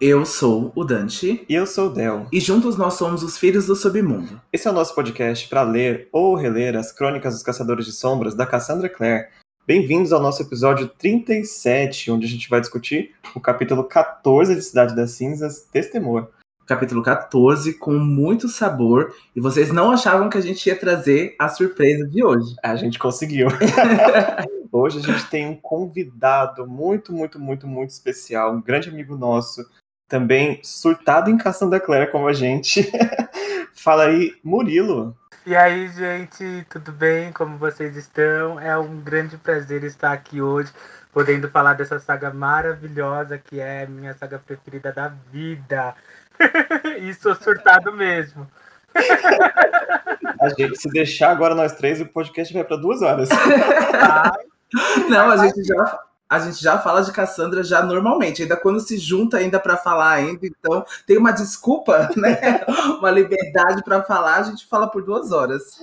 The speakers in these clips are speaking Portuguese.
Eu sou o Dante. E eu sou o Del. E juntos nós somos os Filhos do Submundo. Esse é o nosso podcast para ler ou reler as Crônicas dos Caçadores de Sombras da Cassandra Clare. Bem-vindos ao nosso episódio 37, onde a gente vai discutir o capítulo 14 de Cidade das Cinzas, Testemor. Capítulo 14, com muito sabor. E vocês não achavam que a gente ia trazer a surpresa de hoje. A gente conseguiu. hoje a gente tem um convidado muito, muito, muito, muito especial, um grande amigo nosso, também surtado em Caçando da Claire como a gente. Fala aí, Murilo. E aí, gente, tudo bem? Como vocês estão? É um grande prazer estar aqui hoje, podendo falar dessa saga maravilhosa que é minha saga preferida da vida. e sou surtado mesmo. A gente, se deixar agora nós três, o podcast vai para duas horas. Não, a gente já a gente já fala de Cassandra já normalmente, ainda quando se junta ainda para falar ainda, então tem uma desculpa, né? uma liberdade para falar, a gente fala por duas horas.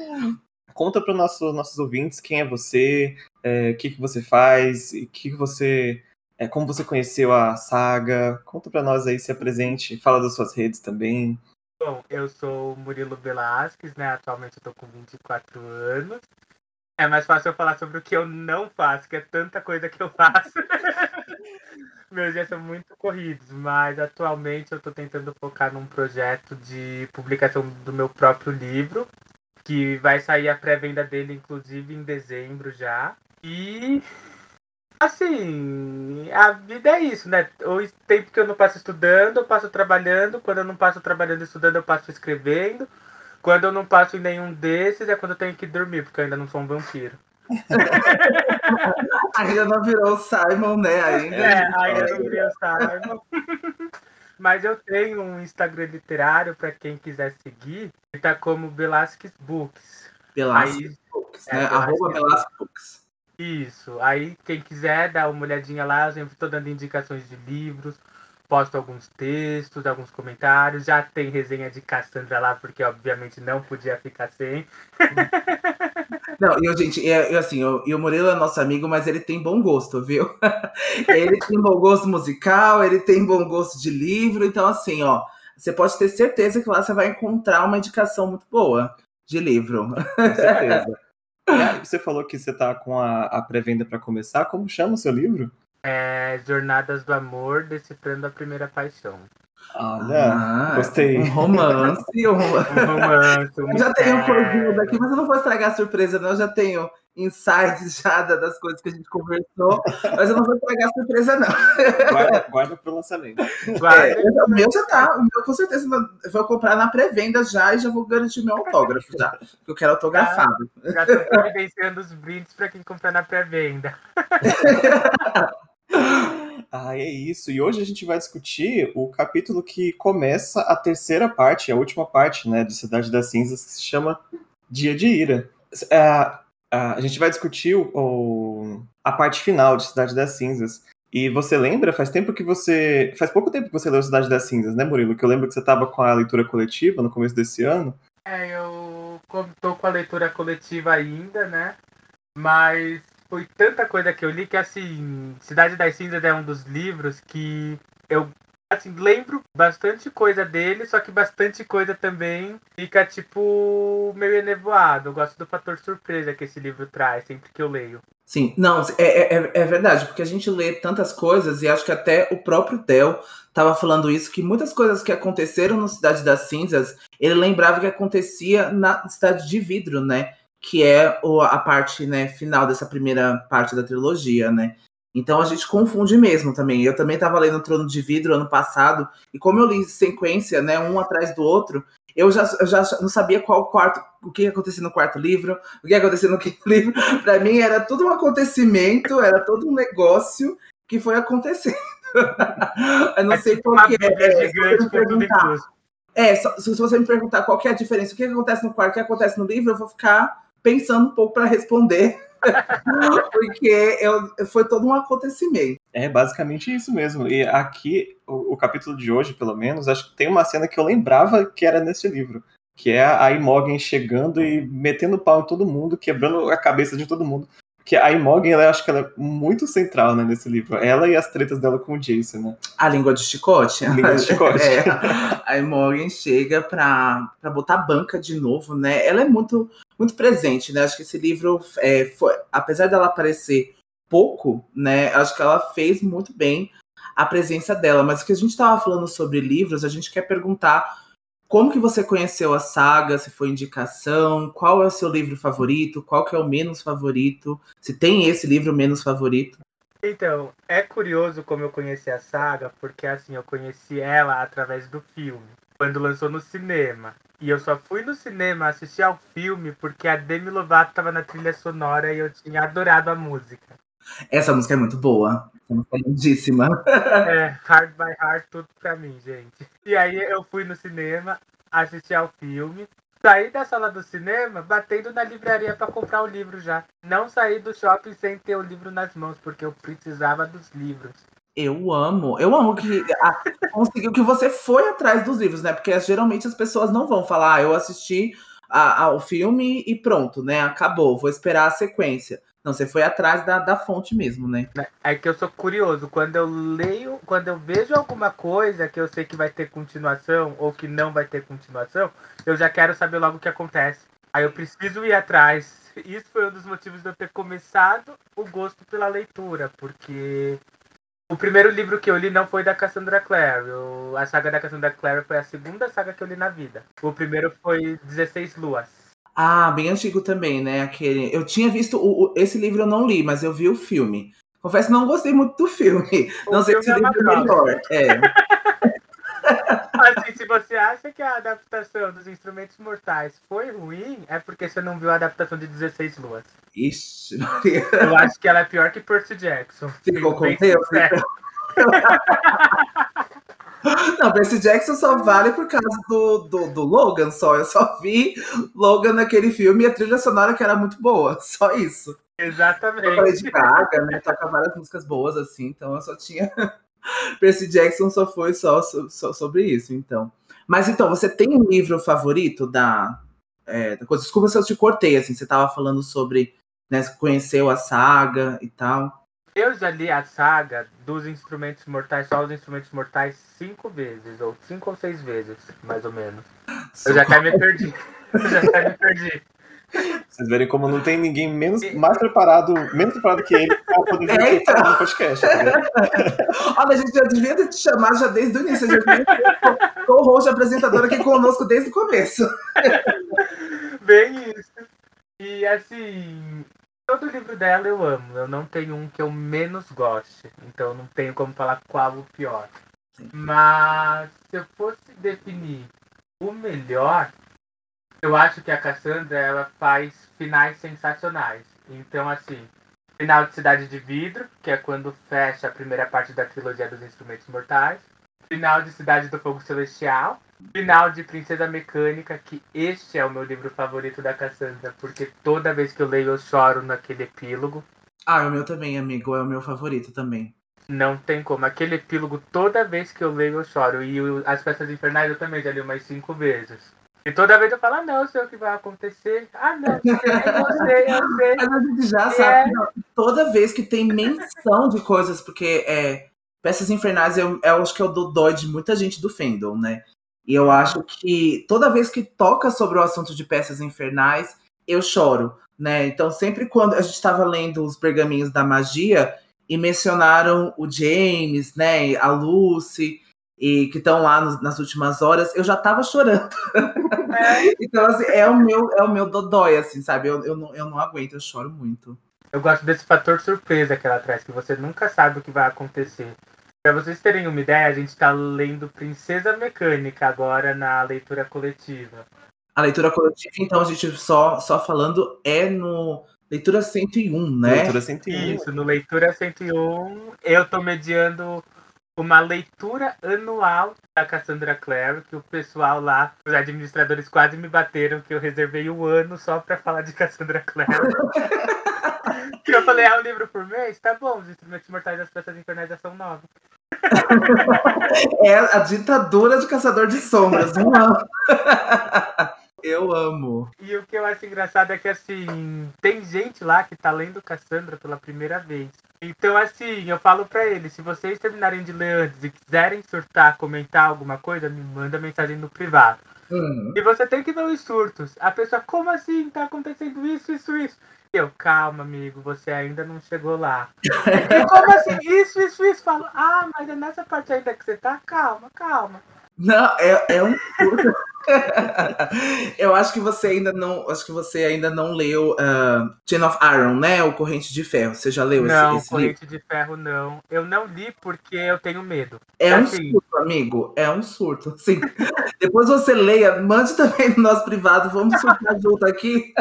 Conta para os nossos, nossos ouvintes quem é você, o é, que, que você faz, que, que você, é, como você conheceu a saga. Conta para nós aí, se apresente, fala das suas redes também. Bom, eu sou Murilo Velasquez, né? Atualmente eu tô com 24 anos. É mais fácil eu falar sobre o que eu não faço, que é tanta coisa que eu faço. Meus dias são muito corridos, mas atualmente eu estou tentando focar num projeto de publicação do meu próprio livro, que vai sair a pré-venda dele, inclusive, em dezembro já. E assim, a vida é isso, né? O tempo que eu não passo estudando, eu passo trabalhando. Quando eu não passo trabalhando e estudando, eu passo escrevendo. Quando eu não passo em nenhum desses é quando eu tenho que dormir, porque eu ainda não sou um vampiro. ainda não virou o Simon, né? Ainda, é, ainda não virou o Simon. Mas eu tenho um Instagram literário para quem quiser seguir, que tá como Velasquez Books. Velasquez Books, né? É, Arroba Velasquez Books. Isso. Aí quem quiser dar uma olhadinha lá, eu sempre estou dando indicações de livros, posto alguns textos, alguns comentários. Já tem resenha de Cassandra lá, porque obviamente não podia ficar sem. Não, eu, gente, é, assim, eu, e o Murilo é nosso amigo, mas ele tem bom gosto, viu? ele tem bom gosto musical, ele tem bom gosto de livro, então assim, ó, você pode ter certeza que lá você vai encontrar uma indicação muito boa de livro. Com certeza. É, você falou que você tá com a, a pré-venda para começar. Como chama o seu livro? É Jornadas do Amor, Decifrando a Primeira Paixão. Olha, ah, gostei. Um romance. Um, um romance. Um eu já tenho um coisinho daqui, mas eu não vou estragar a surpresa, não. Eu já tenho insights já das coisas que a gente conversou, mas eu não vou estragar a surpresa, não. Guarda, guarda pro lançamento. Guarda. É, o meu já tá, o meu com certeza eu vou comprar na pré-venda já e já vou garantir meu autógrafo já, porque eu quero autografado. Já, já tô providenciando os brindes para quem comprar na pré-venda. Ah, é isso. E hoje a gente vai discutir o capítulo que começa a terceira parte, a última parte, né, de Cidade das Cinzas, que se chama Dia de Ira. É, a gente vai discutir o, o, a parte final de Cidade das Cinzas. E você lembra? Faz tempo que você. Faz pouco tempo que você leu Cidade das Cinzas, né, Murilo? Que eu lembro que você estava com a leitura coletiva no começo desse ano. É, eu tô com a leitura coletiva ainda, né? Mas foi tanta coisa que eu li que, assim, Cidade das Cinzas é um dos livros que eu assim, lembro bastante coisa dele, só que bastante coisa também fica, tipo, meio enevoado. Eu gosto do fator surpresa que esse livro traz, sempre que eu leio. Sim, não, é, é, é verdade, porque a gente lê tantas coisas e acho que até o próprio Del estava falando isso, que muitas coisas que aconteceram na Cidade das Cinzas, ele lembrava que acontecia na Cidade de Vidro, né? Que é a parte né, final dessa primeira parte da trilogia, né? Então a gente confunde mesmo também. Eu também estava lendo Trono de Vidro ano passado, e como eu li sequência, né, um atrás do outro, eu já, eu já não sabia qual quarto, o que ia acontecer no quarto livro, o que ia acontecer no quinto livro. Para mim era tudo um acontecimento, era todo um negócio que foi acontecendo. eu não é sei tipo qual que é. Gigante, é, se você me perguntar qual é a diferença, o que acontece no quarto, o que acontece no livro, eu vou ficar pensando um pouco para responder Porque eu, foi todo um acontecimento. É basicamente isso mesmo. E aqui, o, o, capítulo de hoje, pelo menos, acho que tem uma cena que eu lembrava que era nesse livro. Que é a Imogen chegando e metendo pau em todo mundo, quebrando a cabeça de todo mundo. Que a Imogen, ela, eu acho que ela é muito central né, nesse livro. Ela e as tretas dela com o Jason, né? A língua de chicote. A língua de chicote. é, a Imogen chega pra, pra botar banca de novo, né? Ela é muito, muito presente, né? Acho que esse livro, é, foi, apesar dela aparecer pouco, né? Acho que ela fez muito bem a presença dela. Mas o que a gente estava falando sobre livros, a gente quer perguntar como que você conheceu a saga, se foi indicação, qual é o seu livro favorito, qual que é o menos favorito, se tem esse livro menos favorito. Então, é curioso como eu conheci a saga, porque assim, eu conheci ela através do filme, quando lançou no cinema. E eu só fui no cinema assistir ao filme porque a Demi Lovato estava na trilha sonora e eu tinha adorado a música. Essa música é muito boa. Essa música é lindíssima. É, Hard by Heart, tudo pra mim, gente. E aí eu fui no cinema, assisti ao filme. Saí da sala do cinema batendo na livraria para comprar o livro já. Não saí do shopping sem ter o livro nas mãos, porque eu precisava dos livros. Eu amo, eu amo que a, conseguiu que você foi atrás dos livros, né? Porque geralmente as pessoas não vão falar, ah, eu assisti a, a, o filme e pronto, né? Acabou, vou esperar a sequência. Não, você foi atrás da, da fonte mesmo, né? É que eu sou curioso. Quando eu leio, quando eu vejo alguma coisa que eu sei que vai ter continuação ou que não vai ter continuação, eu já quero saber logo o que acontece. Aí eu preciso ir atrás. Isso foi um dos motivos de eu ter começado o gosto pela leitura, porque o primeiro livro que eu li não foi da Cassandra Clare. a saga da Cassandra Clare foi a segunda saga que eu li na vida. O primeiro foi 16 Luas. Ah, bem antigo também, né? Aquele. Eu tinha visto o, o, esse livro, eu não li, mas eu vi o filme. Confesso que não gostei muito do filme. O não sei se é é melhor. É. assim, se você acha que a adaptação dos Instrumentos Mortais foi ruim, é porque você não viu a adaptação de 16 Luas. Ixi, Eu acho que ela é pior que Percy Jackson. Ficou com Deus? Não, Percy Jackson só vale por causa do, do, do, Logan só. Eu só vi Logan naquele filme e a trilha sonora que era muito boa. Só isso. Exatamente. Eu de Gaga, né? Toca várias músicas boas, assim, então eu só tinha. Percy Jackson só foi só, só, sobre isso, então. Mas então, você tem um livro favorito da, é, da coisa? Desculpa se eu te cortei, assim, você estava falando sobre, né, conheceu a saga e tal. Eu já li a saga dos Instrumentos Mortais, só os Instrumentos Mortais, cinco vezes, ou cinco ou seis vezes, mais ou menos. Eu já até me perdi. Eu já até me perdi. Vocês verem como não tem ninguém menos, mais preparado, menos preparado que ele para poder vir Eita. no podcast. Tá Olha, a gente já devia te chamar já desde o início. A gente já o host apresentador aqui conosco desde o começo. Bem isso. E assim, Todo livro dela eu amo. Eu não tenho um que eu menos goste. Então não tenho como falar qual o pior. Mas se eu fosse definir o melhor, eu acho que a Cassandra ela faz finais sensacionais. Então, assim, final de Cidade de Vidro, que é quando fecha a primeira parte da trilogia dos Instrumentos Mortais. Final de Cidade do Fogo Celestial, Final de Princesa Mecânica, que este é o meu livro favorito da Cassandra, porque toda vez que eu leio eu choro naquele epílogo. Ah, é o meu também, amigo, é o meu favorito também. Não tem como. Aquele epílogo, toda vez que eu leio eu choro. E as Festas Infernais eu também já li umas cinco vezes. E toda vez eu falo, ah, não, eu sei o que vai acontecer. Ah, não, eu sei, eu sei, eu sei. Mas a gente já sabe, é... toda vez que tem menção de coisas, porque é, Peças Infernais eu, eu acho que é o dodói de muita gente do fandom, né? E eu acho que toda vez que toca sobre o assunto de peças infernais, eu choro, né? Então, sempre quando a gente estava lendo os pergaminhos da magia e mencionaram o James, né, a Lucy, e que estão lá no, nas últimas horas, eu já estava chorando. É. então, assim, é o meu, é o meu dodói, assim, sabe? Eu, eu, não, eu não aguento, eu choro muito. Eu gosto desse fator surpresa que ela traz, que você nunca sabe o que vai acontecer. Para vocês terem uma ideia, a gente está lendo Princesa Mecânica agora na leitura coletiva. A leitura coletiva, então, a gente só, só falando é no Leitura 101, né? Leitura 101. Isso, no Leitura 101, eu estou mediando uma leitura anual da Cassandra Clare, que o pessoal lá, os administradores quase me bateram que eu reservei um ano só para falar de Cassandra Clare. que eu falei, ah, um livro por mês? Tá bom, os instrumentos mortais das peças infernais já são novos. É a ditadura de Caçador de Sombras, não. Eu amo. E o que eu acho engraçado é que, assim, tem gente lá que tá lendo Cassandra pela primeira vez. Então, assim, eu falo pra eles, se vocês terminarem de ler antes e quiserem surtar, comentar alguma coisa, me manda mensagem no privado. Uhum. E você tem que ver os surtos. A pessoa, como assim? Tá acontecendo isso, isso, isso. Eu, calma, amigo, você ainda não chegou lá. e como assim? Isso, isso, isso. Falo, ah, mas é nessa parte ainda que você tá? Calma, calma. Não, é, é um surto. eu acho que você ainda não, acho que você ainda não leu uh, Chain of Iron, né? O Corrente de Ferro. Você já leu não, esse, esse Corrente livro? de Ferro não. Eu não li porque eu tenho medo. É um Assim, surto, amigo. É um surto. Sim. Depois você leia, mande também no nosso privado. Vamos surtar junto aqui.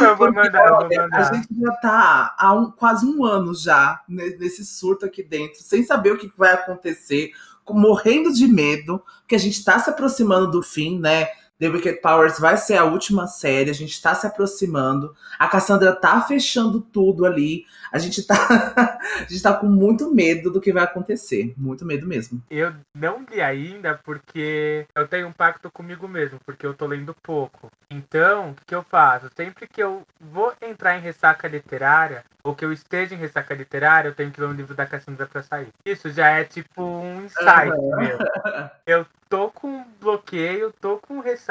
Eu vou Porque, mandar, eu vou olha, mandar. A gente já tá há um- quase um ano já ne- nesse surto aqui dentro, sem saber o que vai acontecer, morrendo de medo, que a gente tá se aproximando do fim, né? The Wicked Powers vai ser a última série, a gente tá se aproximando. A Cassandra tá fechando tudo ali. A gente tá, a gente tá com muito medo do que vai acontecer. Muito medo mesmo. Eu não li ainda porque eu tenho um pacto comigo mesmo, porque eu tô lendo pouco. Então, o que, eu faço? Sempre que eu vou entrar em ressaca literária, ou que eu esteja em ressaca literária, eu tenho que ler um livro da Cassandra pra sair. Isso já é tipo um insight meu. Eu tô com bloqueio, tô com ressaca,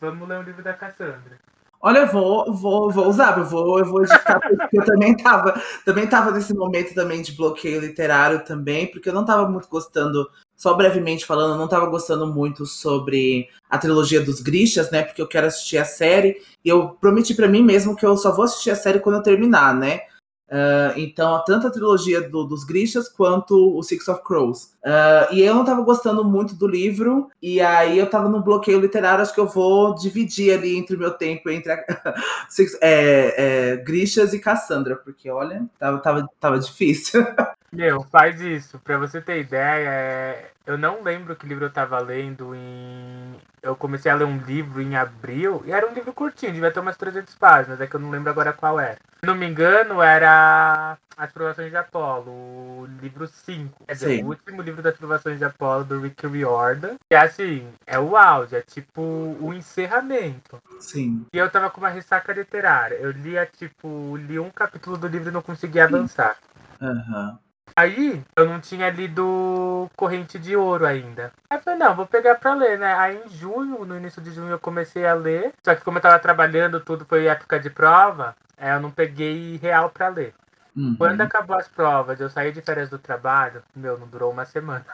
vamos ler um livro da Cassandra. Olha, eu vou, vou, vou usar, eu vou, eu vou editar, porque eu também tava, também tava nesse momento também de bloqueio literário também, porque eu não tava muito gostando, só brevemente falando, eu não tava gostando muito sobre a trilogia dos Grishas, né? Porque eu quero assistir a série, e eu prometi pra mim mesmo que eu só vou assistir a série quando eu terminar, né? Ah, então, tanto a trilogia do- dos Grishas quanto o Six of Crows. Ah, e eu não tava gostando muito do livro, e aí eu tava no bloqueio literário, acho que eu vou dividir ali entre o meu tempo entre a, Six- é, é, Grishas e Cassandra, porque olha, tava, tava, tava difícil. Meu, faz isso. Pra você ter ideia, é, eu não lembro que livro eu tava lendo em. Eu comecei a ler um livro em abril, e era um livro curtinho, devia ter umas 300 páginas, é que eu não lembro agora qual era. Se não me engano, era As Provações de Apolo, o livro 5. Quer dizer, Sim. o último livro das Provações de Apolo, do Rick Riordan. E assim, é o auge, é tipo o encerramento. Sim. E eu tava com uma ressaca literária. Eu lia, tipo, li um capítulo do livro e não conseguia avançar. Aham. Aí eu não tinha lido Corrente de Ouro ainda. Aí eu falei, não, vou pegar pra ler, né? Aí em junho, no início de junho, eu comecei a ler. Só que como eu tava trabalhando, tudo foi época de prova, é, eu não peguei real pra ler. Uhum. Quando acabou as provas, eu saí de férias do trabalho, meu, não durou uma semana.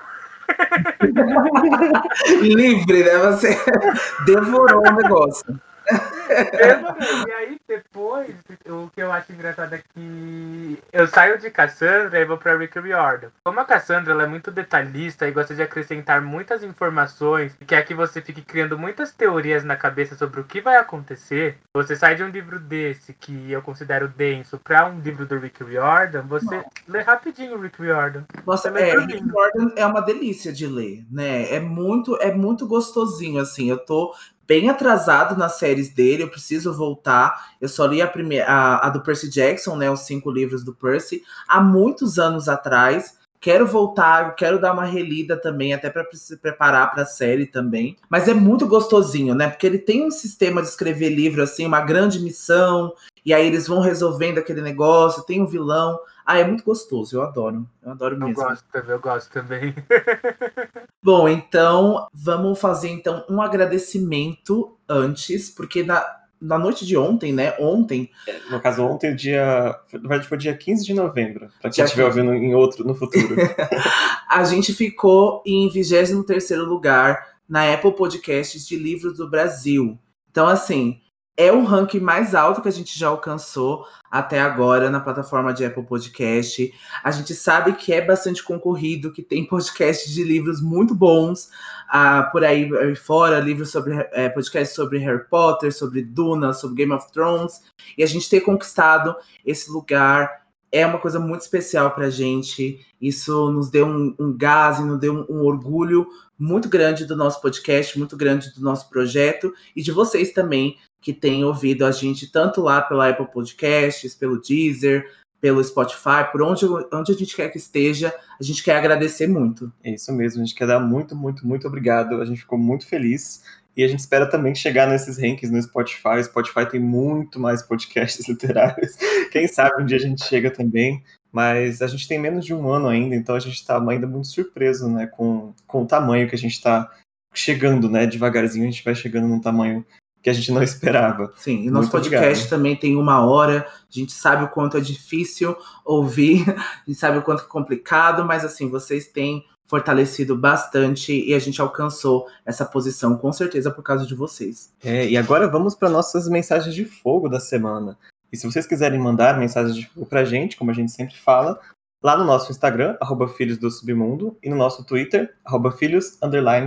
Livre, né? Você devorou o negócio. Demorei. E aí depois, o que eu acho engraçado é que eu saio de Cassandra e vou pra Rick Riordan. Como a Cassandra ela é muito detalhista e gosta de acrescentar muitas informações e quer que você fique criando muitas teorias na cabeça sobre o que vai acontecer, você sai de um livro desse, que eu considero denso, pra um livro do Rick Riordan, você lê rapidinho o Rick Riordan. Nossa, é, pra Rick mim. Riordan é uma delícia de ler, né? É muito, é muito gostosinho, assim. Eu tô bem atrasado nas séries dele, eu preciso voltar. Eu só li a primeira, a, a do Percy Jackson, né? Os cinco livros do Percy, há muitos anos atrás. Quero voltar, quero dar uma relida também, até para se preparar para a série também. Mas é muito gostosinho, né? Porque ele tem um sistema de escrever livro assim, uma grande missão, e aí eles vão resolvendo aquele negócio, tem um vilão. Ah, é muito gostoso, eu adoro. Eu adoro Eu mesmo. gosto também, eu gosto também. Bom, então vamos fazer então um agradecimento antes, porque na, na noite de ontem, né? Ontem, No caso, ontem, dia. Na verdade, foi dia 15 de novembro. Pra quem estiver 15. ouvindo em outro no futuro. a gente ficou em 23º lugar na Apple Podcasts de livros do Brasil. Então, assim, é o ranking mais alto que a gente já alcançou até agora na plataforma de Apple Podcast. A gente sabe que é bastante concorrido, que tem podcasts de livros muito bons ah, por aí fora, livros sobre é, podcasts sobre Harry Potter, sobre Duna, sobre Game of Thrones. E a gente ter conquistado esse lugar é uma coisa muito especial pra gente. Isso nos deu um, um gás e nos deu um, um orgulho muito grande do nosso podcast, muito grande do nosso projeto e de vocês também que têm ouvido a gente tanto lá pela Apple Podcasts, pelo Deezer, pelo Spotify, por onde, onde a gente quer que esteja, a gente quer agradecer muito. É isso mesmo, a gente quer dar muito, muito, muito obrigado. A gente ficou muito feliz. E a gente espera também chegar nesses rankings no Spotify. O Spotify tem muito mais podcasts literários. Quem sabe um dia a gente chega também. Mas a gente tem menos de um ano ainda, então a gente está ainda muito surpreso né, com, com o tamanho que a gente está chegando, né? Devagarzinho a gente vai chegando num tamanho que a gente não esperava. Sim, e nosso podcast obrigado. também tem uma hora, a gente sabe o quanto é difícil ouvir, a gente sabe o quanto é complicado, mas assim, vocês têm fortalecido bastante e a gente alcançou essa posição com certeza por causa de vocês. É, e agora vamos para nossas mensagens de fogo da semana. E se vocês quiserem mandar mensagens de fogo pra gente, como a gente sempre fala, lá no nosso Instagram, arroba Filhos do Submundo, e no nosso Twitter, arroba Filhos,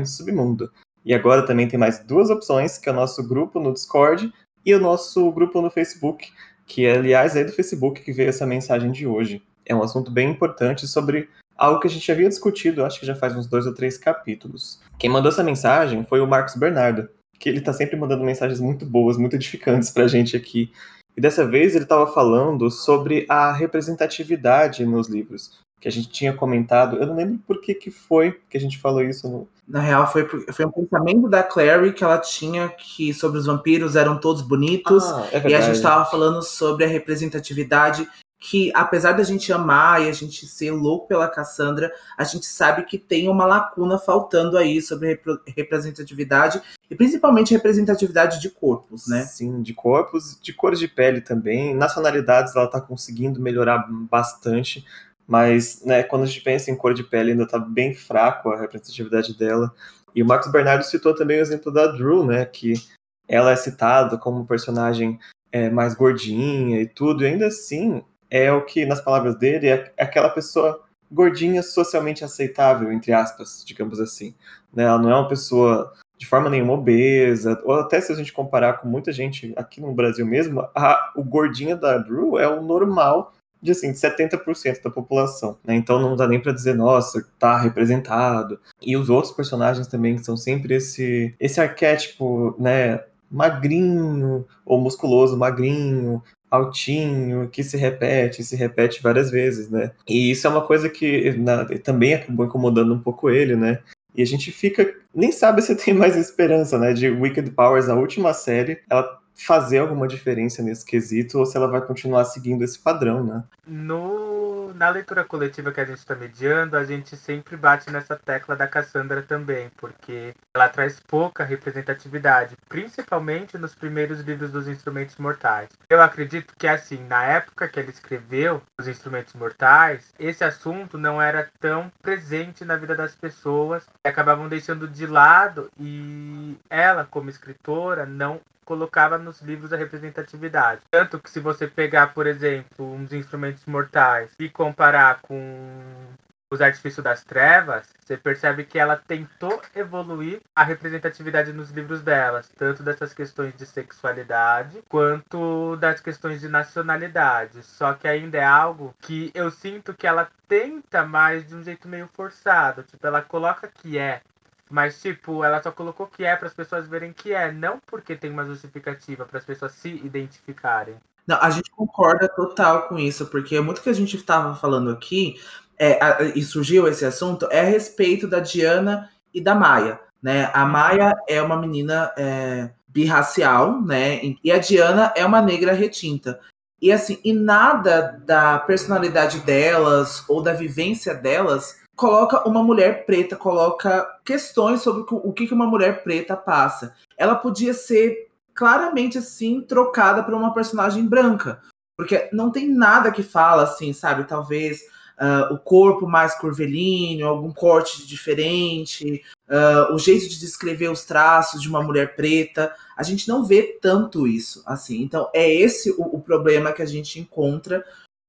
Submundo. E agora também tem mais duas opções, que é o nosso grupo no Discord e o nosso grupo no Facebook, que aliás é do Facebook que veio essa mensagem de hoje. É um assunto bem importante sobre algo que a gente havia discutido, acho que já faz uns dois ou três capítulos. Quem mandou essa mensagem foi o Marcos Bernardo, que ele está sempre mandando mensagens muito boas, muito edificantes para a gente aqui. E dessa vez ele estava falando sobre a representatividade nos livros que a gente tinha comentado. Eu não lembro por que, que foi que a gente falou isso. No... Na real, foi, foi um pensamento da Clary que ela tinha que sobre os vampiros eram todos bonitos. Ah, é e a gente estava falando sobre a representatividade que, apesar da gente amar e a gente ser louco pela Cassandra, a gente sabe que tem uma lacuna faltando aí sobre representatividade e principalmente representatividade de corpos, né? Sim, de corpos, de cores de pele também. Nacionalidades ela está conseguindo melhorar bastante mas né, quando a gente pensa em cor de pele, ainda está bem fraco a representatividade dela. E o Marcos Bernardo citou também o exemplo da Drew, né, que ela é citada como personagem é, mais gordinha e tudo, e ainda assim é o que, nas palavras dele, é aquela pessoa gordinha socialmente aceitável, entre aspas, digamos assim. Né? Ela não é uma pessoa de forma nenhuma obesa, ou até se a gente comparar com muita gente aqui no Brasil mesmo, a, o gordinha da Drew é o normal de assim, 70% da população, né? Então não dá nem para dizer, nossa, tá representado. E os outros personagens também que são sempre esse esse arquétipo, né, magrinho ou musculoso, magrinho, altinho, que se repete, se repete várias vezes, né? E isso é uma coisa que na, também acabou incomodando um pouco ele, né? E a gente fica, nem sabe se tem mais esperança, né? De Wicked Powers, a última série, ela fazer alguma diferença nesse quesito ou se ela vai continuar seguindo esse padrão, né? No, na leitura coletiva que a gente está mediando, a gente sempre bate nessa tecla da Cassandra também, porque ela traz pouca representatividade, principalmente nos primeiros livros dos Instrumentos Mortais. Eu acredito que, assim, na época que ela escreveu Os Instrumentos Mortais, esse assunto não era tão presente na vida das pessoas, acabavam deixando de lado e ela, como escritora, não colocava nos livros a representatividade. Tanto que se você pegar, por exemplo, uns instrumentos mortais e comparar com os artifícios das trevas, você percebe que ela tentou evoluir a representatividade nos livros delas, tanto dessas questões de sexualidade quanto das questões de nacionalidade. Só que ainda é algo que eu sinto que ela tenta mais de um jeito meio forçado. Tipo, ela coloca que é mas, tipo, ela só colocou que é para as pessoas verem que é, não porque tem uma justificativa para as pessoas se identificarem. Não, a gente concorda total com isso, porque muito que a gente estava falando aqui, é, a, e surgiu esse assunto, é a respeito da Diana e da Maia. Né? A Maia é uma menina é, birracial, né? E a Diana é uma negra retinta. E assim, e nada da personalidade delas ou da vivência delas coloca uma mulher preta, coloca questões sobre o que uma mulher preta passa. Ela podia ser claramente assim trocada por uma personagem branca, porque não tem nada que fala assim, sabe? Talvez uh, o corpo mais curvilíneo, algum corte diferente, uh, o jeito de descrever os traços de uma mulher preta. A gente não vê tanto isso assim. Então é esse o, o problema que a gente encontra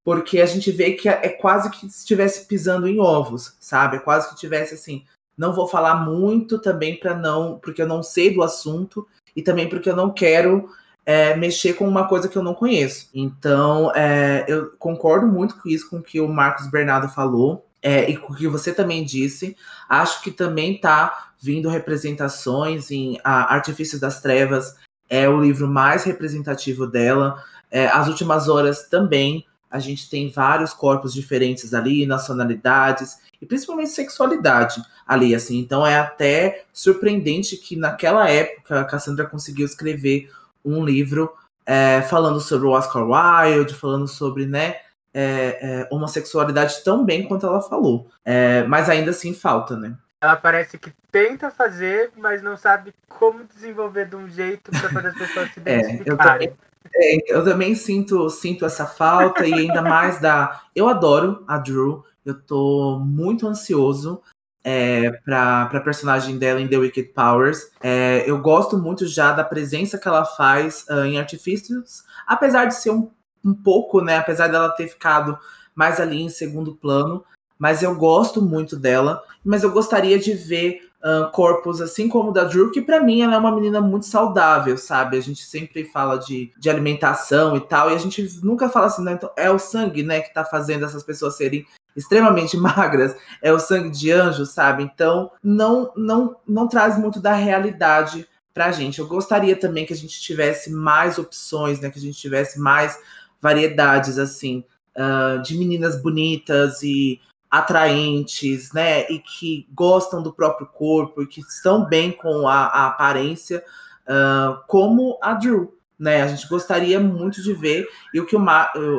porque a gente vê que é quase que estivesse pisando em ovos, sabe? É quase que tivesse assim, não vou falar muito também para não, porque eu não sei do assunto e também porque eu não quero é, mexer com uma coisa que eu não conheço. Então, é, eu concordo muito com isso, com o que o Marcos Bernardo falou. É, e com o que você também disse, acho que também está vindo representações em a Artifício das Trevas, é o livro mais representativo dela. É, As Últimas Horas também a gente tem vários corpos diferentes ali, nacionalidades e principalmente sexualidade ali, assim. Então é até surpreendente que naquela época a Cassandra conseguiu escrever um livro é, falando sobre o Oscar Wilde, falando sobre, né, é, é, homossexualidade tão bem quanto ela falou. É, mas ainda assim falta, né? Ela parece que tenta fazer, mas não sabe como desenvolver de um jeito para fazer as pessoas se identificarem. É, eu, também, é, eu também sinto, sinto essa falta e ainda mais da. Eu adoro a Drew, eu tô muito ansioso é, para a personagem dela em The Wicked Powers. É, eu gosto muito já da presença que ela faz uh, em Artificials, apesar de ser um, um pouco, né? Apesar dela ter ficado mais ali em segundo plano, mas eu gosto muito dela. Mas eu gostaria de ver corpos assim como o da Drew, que para mim ela é uma menina muito saudável, sabe? A gente sempre fala de, de alimentação e tal, e a gente nunca fala assim, né? Então, é o sangue, né, que tá fazendo essas pessoas serem extremamente magras, é o sangue de anjo, sabe? Então, não não não traz muito da realidade pra gente. Eu gostaria também que a gente tivesse mais opções, né, que a gente tivesse mais variedades assim, uh, de meninas bonitas e atraentes, né, e que gostam do próprio corpo e que estão bem com a, a aparência, uh, como a Drew, né? A gente gostaria muito de ver e o que o,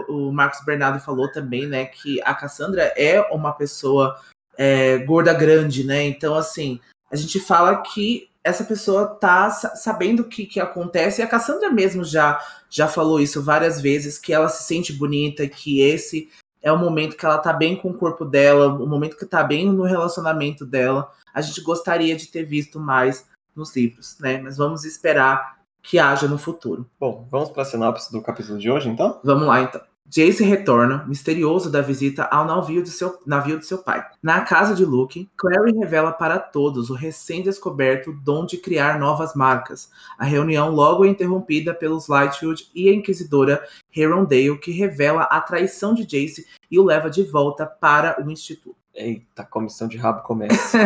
o Marcos Bernardo falou também, né, que a Cassandra é uma pessoa é, gorda grande, né? Então, assim, a gente fala que essa pessoa tá sabendo o que, que acontece, e a Cassandra mesmo já, já falou isso várias vezes, que ela se sente bonita, que esse é o momento que ela tá bem com o corpo dela, o momento que tá bem no relacionamento dela. A gente gostaria de ter visto mais nos livros, né? Mas vamos esperar que haja no futuro. Bom, vamos para a sinopse do capítulo de hoje, então? Vamos lá, então. Jace retorna, misterioso da visita ao navio de, seu, navio de seu pai. Na casa de Luke, Clary revela para todos o recém-descoberto dom de criar novas marcas. A reunião logo é interrompida pelos Lightwood e a inquisidora Herondale, que revela a traição de Jace e o leva de volta para o Instituto. Eita, a comissão de rabo começa.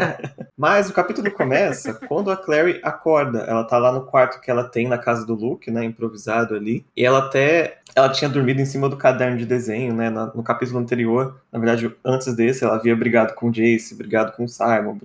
Mas o capítulo começa quando a Clary acorda. Ela tá lá no quarto que ela tem na casa do Luke, né, improvisado ali. E ela até ela tinha dormido em cima do caderno de desenho, né, no capítulo anterior. Na verdade, antes desse, ela havia brigado com o Jace, brigado com o Simon.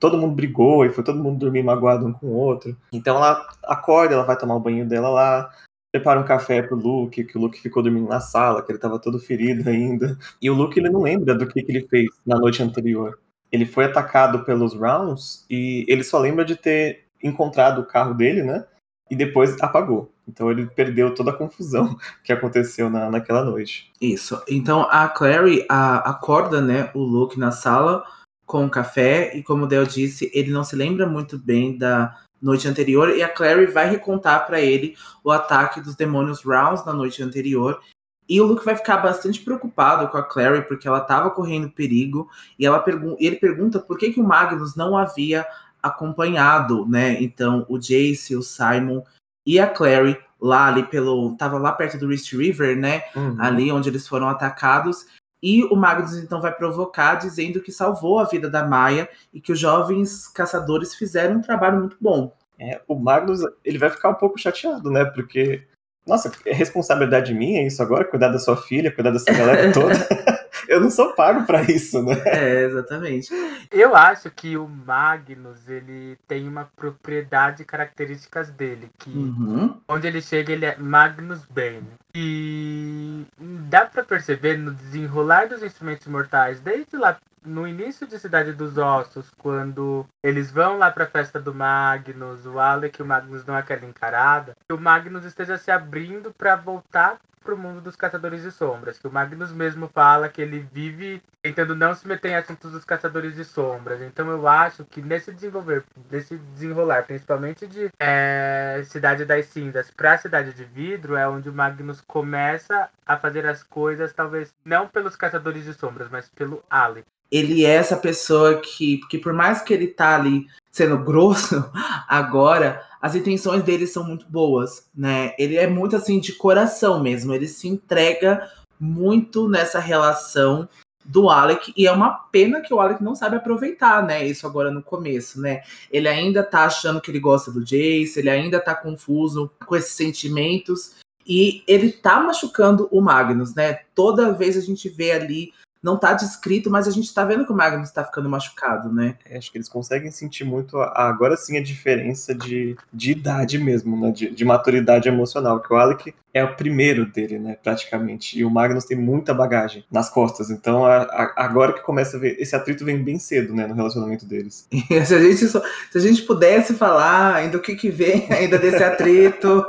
Todo mundo brigou e foi todo mundo dormir magoado um com o outro. Então ela acorda, ela vai tomar o banho dela lá prepara um café pro Luke, que o Luke ficou dormindo na sala, que ele tava todo ferido ainda. E o Luke, ele não lembra do que, que ele fez na noite anterior. Ele foi atacado pelos Rounds e ele só lembra de ter encontrado o carro dele, né? E depois apagou. Então ele perdeu toda a confusão que aconteceu na, naquela noite. Isso. Então a Clary a, acorda, né, o Luke na sala com o café e como o Del disse, ele não se lembra muito bem da noite anterior e a Clary vai recontar para ele o ataque dos demônios Rounds na noite anterior. E o Luke vai ficar bastante preocupado com a Clary porque ela estava correndo perigo e ela pergun ele pergunta por que, que o Magnus não havia acompanhado, né? Então o Jace, o Simon e a Clary lá ali pelo tava lá perto do East River, né? Uhum. Ali onde eles foram atacados e o Magnus então vai provocar dizendo que salvou a vida da Maia e que os jovens caçadores fizeram um trabalho muito bom. É, o Magnus ele vai ficar um pouco chateado, né? Porque, nossa, é responsabilidade minha isso agora, cuidar da sua filha, cuidar dessa galera toda. eu não sou pago para isso, né? É, exatamente. Eu acho que o Magnus, ele tem uma propriedade e características dele, que uhum. onde ele chega, ele é Magnus Bane. E dá para perceber no desenrolar dos instrumentos mortais, desde lá no início de Cidade dos Ossos, quando eles vão lá para a festa do Magnus, o Alec e o Magnus dão aquela encarada, que o Magnus esteja se abrindo para voltar para o mundo dos caçadores de sombras. Que o Magnus mesmo fala que ele vive tentando não se meter em assuntos dos caçadores de sombras. Então eu acho que nesse desenvolver, nesse desenrolar, principalmente de é, Cidade das Cinzas para Cidade de Vidro, é onde o Magnus começa a fazer as coisas, talvez não pelos caçadores de sombras, mas pelo Alec ele é essa pessoa que, que por mais que ele tá ali sendo grosso agora, as intenções dele são muito boas, né? Ele é muito assim de coração mesmo, ele se entrega muito nessa relação do Alec e é uma pena que o Alec não sabe aproveitar, né? Isso agora no começo, né? Ele ainda tá achando que ele gosta do Jace, ele ainda tá confuso com esses sentimentos E ele tá machucando o Magnus, né? Toda vez a gente vê ali não tá descrito, mas a gente tá vendo que o Magnus tá ficando machucado, né? É, acho que eles conseguem sentir muito, agora sim, a diferença de, de idade mesmo, né? De, de, maturidade emocional, que o Alec é o primeiro dele, né? Praticamente. E o Magnus tem muita bagagem nas costas. Então, a, a, agora que começa a ver, esse atrito vem bem cedo, né? No relacionamento deles. se, a gente só, se a gente pudesse falar ainda o que, que vem ainda desse atrito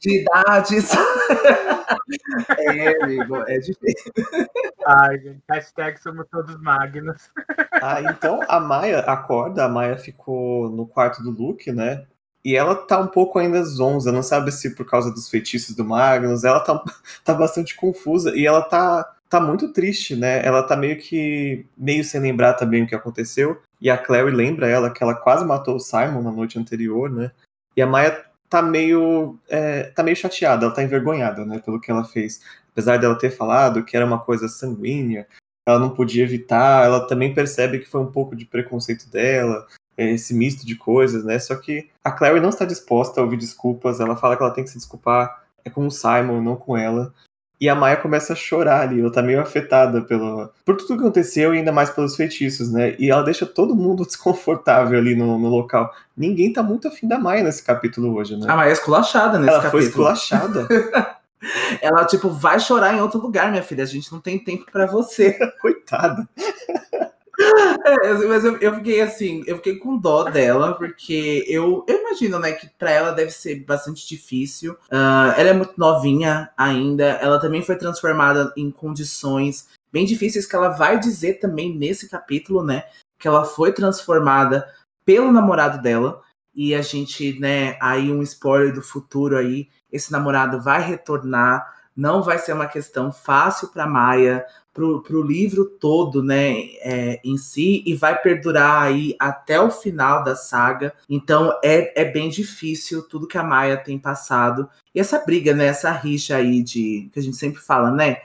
de idades. é, amigo, é difícil. Ai, gente, hashtag somos todos Magnus. Ah, então a Maia acorda, a Maia ficou no quarto do Luke, né? E ela tá um pouco ainda zonza, não sabe se por causa dos feitiços do Magnus, ela tá, tá bastante confusa e ela tá, tá muito triste, né? Ela tá meio que, meio sem lembrar também o que aconteceu. E a Clary lembra ela que ela quase matou o Simon na noite anterior, né? E a Maia tá meio, é, tá meio chateada, ela tá envergonhada, né, pelo que ela fez. Apesar dela ter falado que era uma coisa sanguínea, ela não podia evitar, ela também percebe que foi um pouco de preconceito dela, esse misto de coisas, né? Só que a Clary não está disposta a ouvir desculpas, ela fala que ela tem que se desculpar é com o Simon, não com ela. E a Maia começa a chorar ali, ela tá meio afetada pelo, por tudo que aconteceu e ainda mais pelos feitiços, né? E ela deixa todo mundo desconfortável ali no, no local. Ninguém tá muito afim da Maia nesse capítulo hoje, né? A Maia é esculachada nesse ela capítulo. Ela foi esculachada. ela, tipo, vai chorar em outro lugar, minha filha. A gente não tem tempo para você. Coitada. É, mas eu, eu, fiquei assim, eu fiquei com dó dela, porque eu, eu imagino, né, que para ela deve ser bastante difícil. Uh, ela é muito novinha ainda, ela também foi transformada em condições bem difíceis que ela vai dizer também nesse capítulo, né, que ela foi transformada pelo namorado dela. E a gente, né, aí um spoiler do futuro aí, esse namorado vai retornar, não vai ser uma questão fácil para Maia, para o livro todo, né, é, em si, e vai perdurar aí até o final da saga. Então é, é bem difícil tudo que a Maia tem passado. E essa briga, né, essa rixa aí de que a gente sempre fala, né?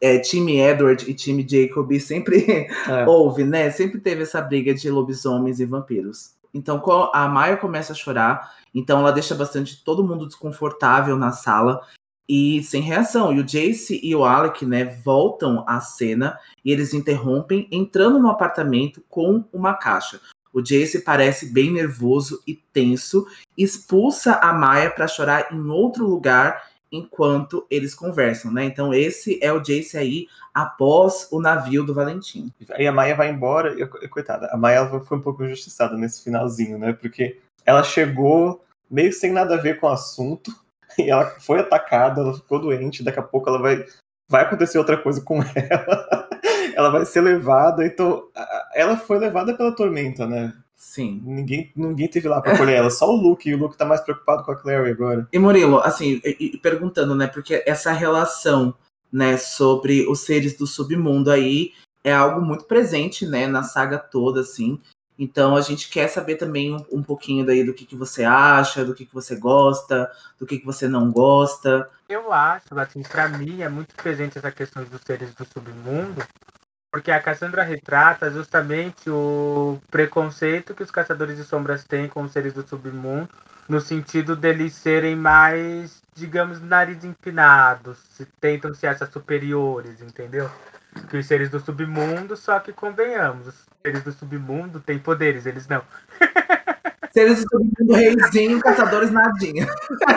É, time Edward e time Jacob sempre é. houve, né? Sempre teve essa briga de lobisomens e vampiros. Então a Maia começa a chorar, então ela deixa bastante todo mundo desconfortável na sala e sem reação. E o Jace e o Alec, né, voltam à cena e eles interrompem entrando no apartamento com uma caixa. O Jace parece bem nervoso e tenso, expulsa a Maia para chorar em outro lugar enquanto eles conversam, né? Então esse é o Jace aí após o navio do Valentim. E a Maia vai embora, e, coitada, a Maia foi um pouco injustiçada nesse finalzinho, né? Porque ela chegou meio sem nada a ver com o assunto, e ela foi atacada, ela ficou doente, daqui a pouco ela vai vai acontecer outra coisa com ela. ela vai ser levada, então ela foi levada pela tormenta, né? Sim. Ninguém, ninguém teve lá pra colher ela, só o Luke, e o Luke tá mais preocupado com a Clary agora. E Murilo, assim, perguntando, né, porque essa relação, né, sobre os seres do submundo aí é algo muito presente, né, na saga toda, assim. Então a gente quer saber também um, um pouquinho daí do que, que você acha, do que, que você gosta, do que, que você não gosta. Eu acho, assim, para mim é muito presente essa questão dos seres do submundo, porque a Cassandra retrata justamente o preconceito que os caçadores de sombras têm com os seres do submundo, no sentido deles serem mais, digamos, nariz empinados, se tentam se achar superiores, entendeu? Que os seres do submundo, só que convenhamos, seres do submundo têm poderes, eles não. Seres do submundo, reizinho, caçadores nadinha.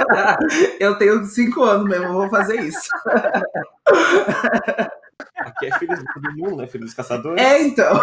Eu tenho cinco anos mesmo, vou fazer isso. Aqui é filho do submundo, né? Filho dos caçadores. É, então.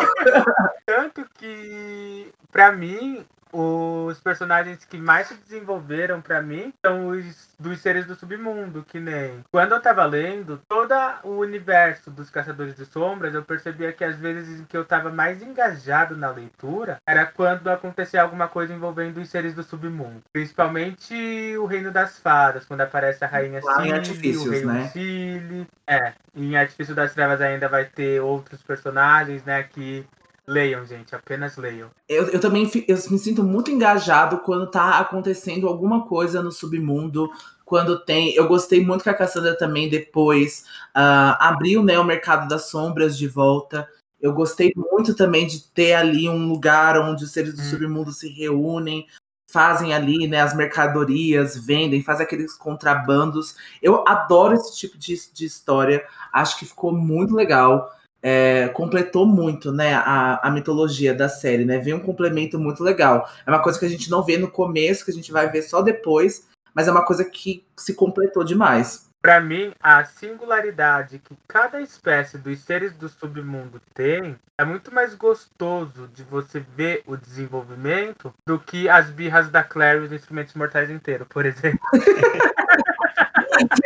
Tanto que, pra mim, os personagens que mais se desenvolveram para mim são os dos seres do submundo, que nem quando eu tava lendo todo o universo dos Caçadores de Sombras, eu percebia que às vezes em que eu tava mais engajado na leitura era quando acontecia alguma coisa envolvendo os seres do submundo, principalmente o Reino das Fadas, quando aparece a Rainha Cili, o Rei né? Cili, é, em Artifício das Trevas ainda vai ter outros personagens, né, que Leiam, gente, apenas leiam. Eu, eu também eu me sinto muito engajado quando tá acontecendo alguma coisa no submundo. Quando tem. Eu gostei muito que a Cassandra também depois uh, abriu né, o mercado das sombras de volta. Eu gostei muito também de ter ali um lugar onde os seres do hum. submundo se reúnem, fazem ali, né, as mercadorias, vendem, fazem aqueles contrabandos. Eu adoro esse tipo de, de história, acho que ficou muito legal. É, completou muito, né, a, a mitologia da série, né? Vem um complemento muito legal. É uma coisa que a gente não vê no começo, que a gente vai ver só depois, mas é uma coisa que se completou demais. Para mim, a singularidade que cada espécie dos seres do submundo tem é muito mais gostoso de você ver o desenvolvimento do que as birras da Clary e os instrumentos mortais inteiros, por exemplo.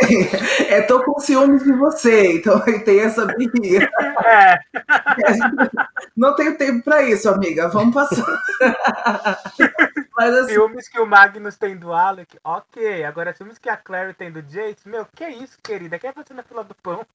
É, tô com ciúmes de você, então tem essa birrinha. É. Não tenho tempo para isso, amiga. Vamos passar. Mas, assim... Filmes que o Magnus tem do Alec, ok. Agora, filmes que a Clary tem do Jace, meu, que é isso, querida? Quer você na fila do pão?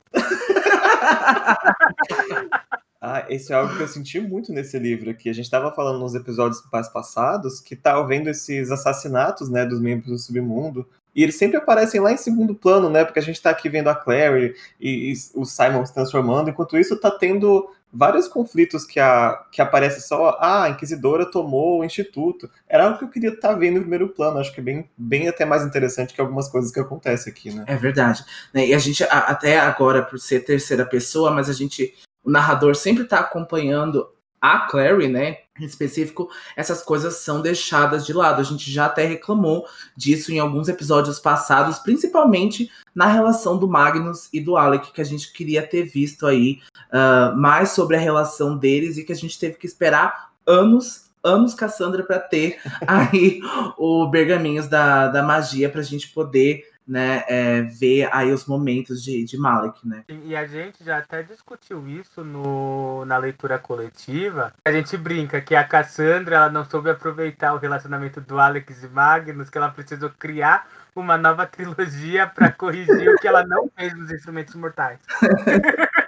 Ah, esse é algo que eu senti muito nesse livro aqui. A gente estava falando nos episódios mais passados que tá vendo esses assassinatos, né, dos membros do submundo. E eles sempre aparecem lá em segundo plano, né? Porque a gente está aqui vendo a Clary e, e, o Simon se transformando. Enquanto isso, tá tendo vários conflitos que, a, que aparece só, ah, a Inquisidora tomou o Instituto. Era algo que eu queria estar tá vendo em primeiro plano. Acho que é bem, bem até mais interessante que algumas coisas que acontecem aqui, né? É verdade. Né, e a gente, até agora, por ser terceira pessoa, mas a gente, o narrador sempre está acompanhando a Clary, né, em específico, essas coisas são deixadas de lado. A gente já até reclamou disso em alguns episódios passados, principalmente na relação do Magnus e do Alec, que a gente queria ter visto aí uh, mais sobre a relação deles e que a gente teve que esperar anos anos Cassandra para ter aí o Bergaminhos da, da Magia para a gente poder né, é, ver aí os momentos de, de Malek, né? E a gente já até discutiu isso no, na leitura coletiva. A gente brinca que a Cassandra ela não soube aproveitar o relacionamento do Alex e Magnus, que ela precisou criar uma nova trilogia para corrigir o que ela não fez nos Instrumentos Mortais.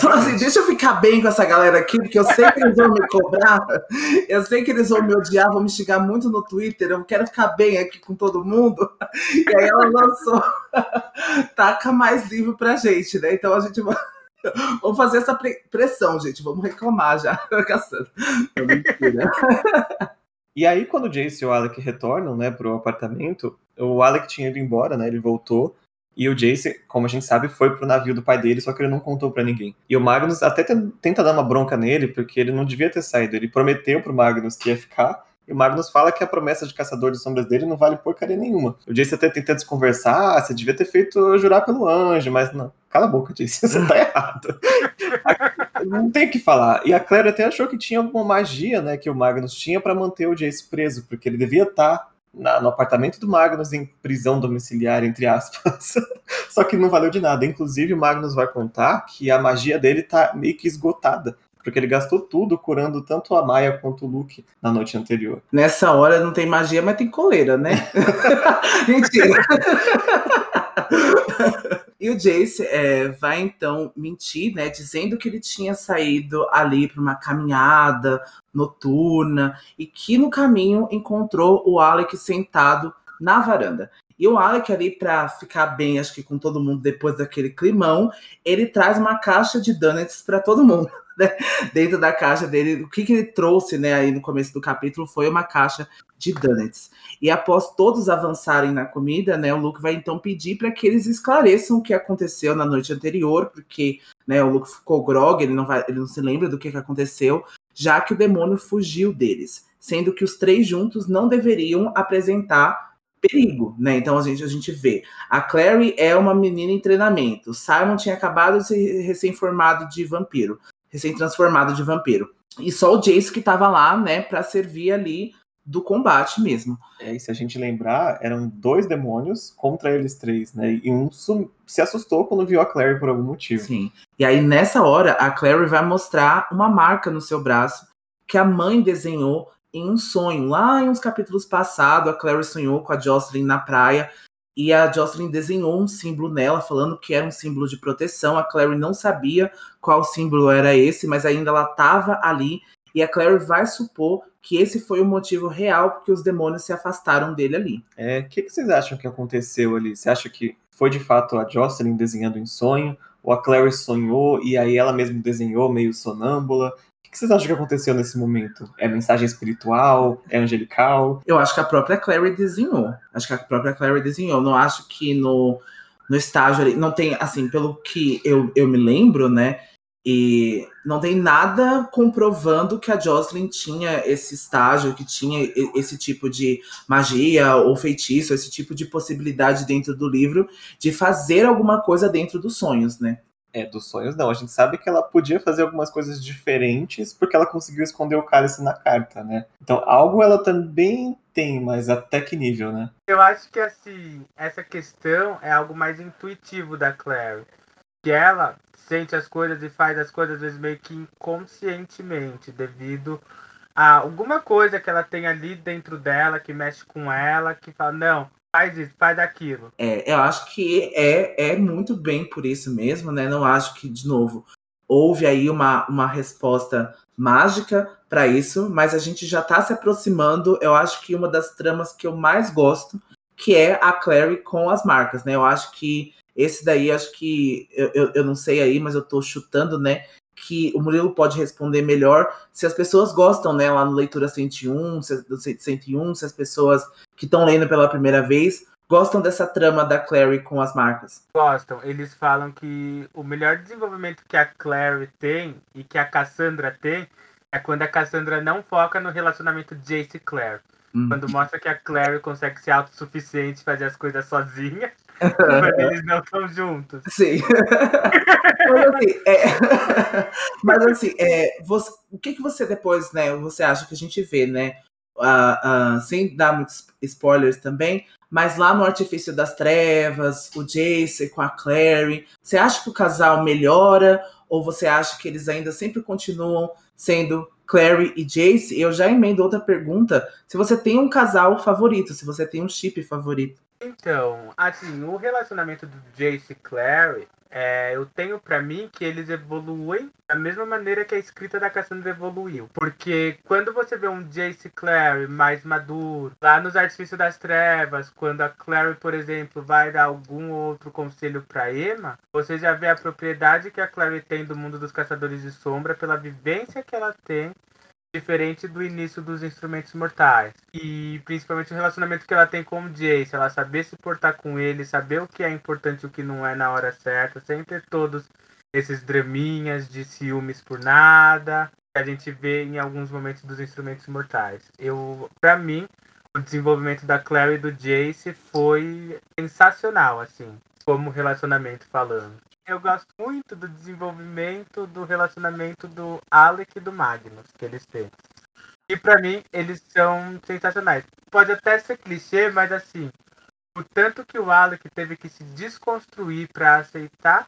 Falou assim, deixa eu ficar bem com essa galera aqui, porque eu sei que eles vão me cobrar, eu sei que eles vão me odiar, vão me xingar muito no Twitter, eu quero ficar bem aqui com todo mundo. E aí ela lançou Taca Mais Livro pra gente, né? Então a gente vai. Vamos fazer essa pressão, gente. Vamos reclamar já. Caçando. E aí, quando o Jace e o Alec retornam, né, pro apartamento, o Alec tinha ido embora, né? Ele voltou. E o Jace, como a gente sabe, foi pro navio do pai dele, só que ele não contou para ninguém. E o Magnus até tenta dar uma bronca nele, porque ele não devia ter saído. Ele prometeu pro Magnus que ia ficar, e o Magnus fala que a promessa de caçador de sombras dele não vale porcaria nenhuma. O Jace até tenta desconversar, ah, você devia ter feito jurar pelo anjo, mas não. Cala a boca, Jace, você tá errado. não tem o que falar. E a Claire até achou que tinha alguma magia, né, que o Magnus tinha para manter o Jace preso, porque ele devia estar tá na, no apartamento do Magnus em prisão domiciliar, entre aspas. Só que não valeu de nada. Inclusive, o Magnus vai contar que a magia dele tá meio que esgotada. Porque ele gastou tudo curando tanto a Maia quanto o Luke na noite anterior. Nessa hora não tem magia, mas tem coleira, né? Mentira. E o Jace é, vai então mentir, né, dizendo que ele tinha saído ali para uma caminhada noturna e que no caminho encontrou o Alec sentado na varanda. E o Alec ali para ficar bem, acho que com todo mundo depois daquele climão, ele traz uma caixa de donuts para todo mundo. Né? Dentro da caixa dele, o que, que ele trouxe, né, aí no começo do capítulo foi uma caixa de donuts. E após todos avançarem na comida, né, o Luke vai então pedir para que eles esclareçam o que aconteceu na noite anterior, porque né, o Luke ficou grog, ele não, vai, ele não se lembra do que, que aconteceu, já que o demônio fugiu deles, sendo que os três juntos não deveriam apresentar perigo, né? Então a gente, a gente vê. A Clary é uma menina em treinamento. Simon tinha acabado de ser recém-formado de vampiro, recém-transformado de vampiro. E só o Jace que estava lá, né, para servir ali do combate mesmo. É, e se a gente lembrar, eram dois demônios contra eles três, né? E um se assustou quando viu a Clary por algum motivo. Sim. E aí, nessa hora, a Clary vai mostrar uma marca no seu braço que a mãe desenhou em um sonho. Lá em uns capítulos passados, a Clary sonhou com a Jocelyn na praia e a Jocelyn desenhou um símbolo nela, falando que era um símbolo de proteção. A Clary não sabia qual símbolo era esse, mas ainda ela estava ali. E a Clary vai supor que esse foi o motivo real porque os demônios se afastaram dele ali. É, o que, que, vocês acham que aconteceu ali? Você acha que foi de fato a Jocelyn desenhando em sonho? Ou a Clary sonhou e aí ela mesma desenhou meio sonâmbula? Que vocês acham que aconteceu nesse momento? É mensagem espiritual? É angelical? Eu acho que a própria Clary desenhou. Acho que a própria Clary desenhou. Não acho que no, no estágio ali. Não tem, assim, pelo que eu, eu me lembro, né? E não tem nada comprovando que a Jocelyn tinha esse estágio, que tinha esse tipo de magia ou feitiço, esse tipo de possibilidade dentro do livro de fazer alguma coisa dentro dos sonhos, né? É, dos sonhos não. A gente sabe que ela podia fazer algumas coisas diferentes porque ela conseguiu esconder o cálice na carta, né? Então, algo ela também tem, mas até que nível, né? Eu acho que, assim, essa questão é algo mais intuitivo da Claire. Que ela sente as coisas e faz as coisas, às vezes, meio que inconscientemente, devido a alguma coisa que ela tem ali dentro dela, que mexe com ela, que fala, não, faz isso, faz aquilo. É, eu acho que é, é muito bem por isso mesmo, né? Não acho que, de novo, houve aí uma, uma resposta mágica para isso, mas a gente já está se aproximando. Eu acho que uma das tramas que eu mais gosto, que é a Clary com as marcas, né? Eu acho que esse daí, acho que eu, eu, eu não sei aí, mas eu estou chutando, né? Que o Murilo pode responder melhor se as pessoas gostam, né, lá no Leitura 101, se, 101, se as pessoas que estão lendo pela primeira vez gostam dessa trama da Clary com as marcas. Gostam. Eles falam que o melhor desenvolvimento que a Clary tem e que a Cassandra tem é quando a Cassandra não foca no relacionamento Jace e Claire. Hum. Quando mostra que a Clary consegue ser autossuficiente, fazer as coisas sozinha, eles não estão juntos. Sim. mas assim, é, mas, assim é, você, o que, que você depois, né, você acha que a gente vê, né? Uh, uh, sem dar muitos spoilers também, mas lá no Artifício das Trevas, o Jace com a Clary, você acha que o casal melhora ou você acha que eles ainda sempre continuam sendo Clary e Jace? Eu já emendo outra pergunta, se você tem um casal favorito, se você tem um chip favorito. Então, assim, o relacionamento do Jace e Clary, é, eu tenho para mim que eles evoluem da mesma maneira que a escrita da Cassandra evoluiu. Porque quando você vê um Jace Clary mais maduro, lá nos Artifícios das Trevas, quando a Clary, por exemplo, vai dar algum outro conselho para Emma, você já vê a propriedade que a Clary tem do mundo dos Caçadores de Sombra pela vivência que ela tem diferente do início dos instrumentos mortais. E principalmente o relacionamento que ela tem com o Jace, ela saber se portar com ele, saber o que é importante e o que não é na hora certa, sem ter todos esses draminhas de ciúmes por nada, que a gente vê em alguns momentos dos instrumentos mortais. Eu, para mim, o desenvolvimento da Claire e do Jace foi sensacional, assim, como relacionamento falando eu gosto muito do desenvolvimento do relacionamento do Alec e do Magnus que eles têm. E para mim, eles são sensacionais. Pode até ser clichê, mas assim, o tanto que o Alec teve que se desconstruir para aceitar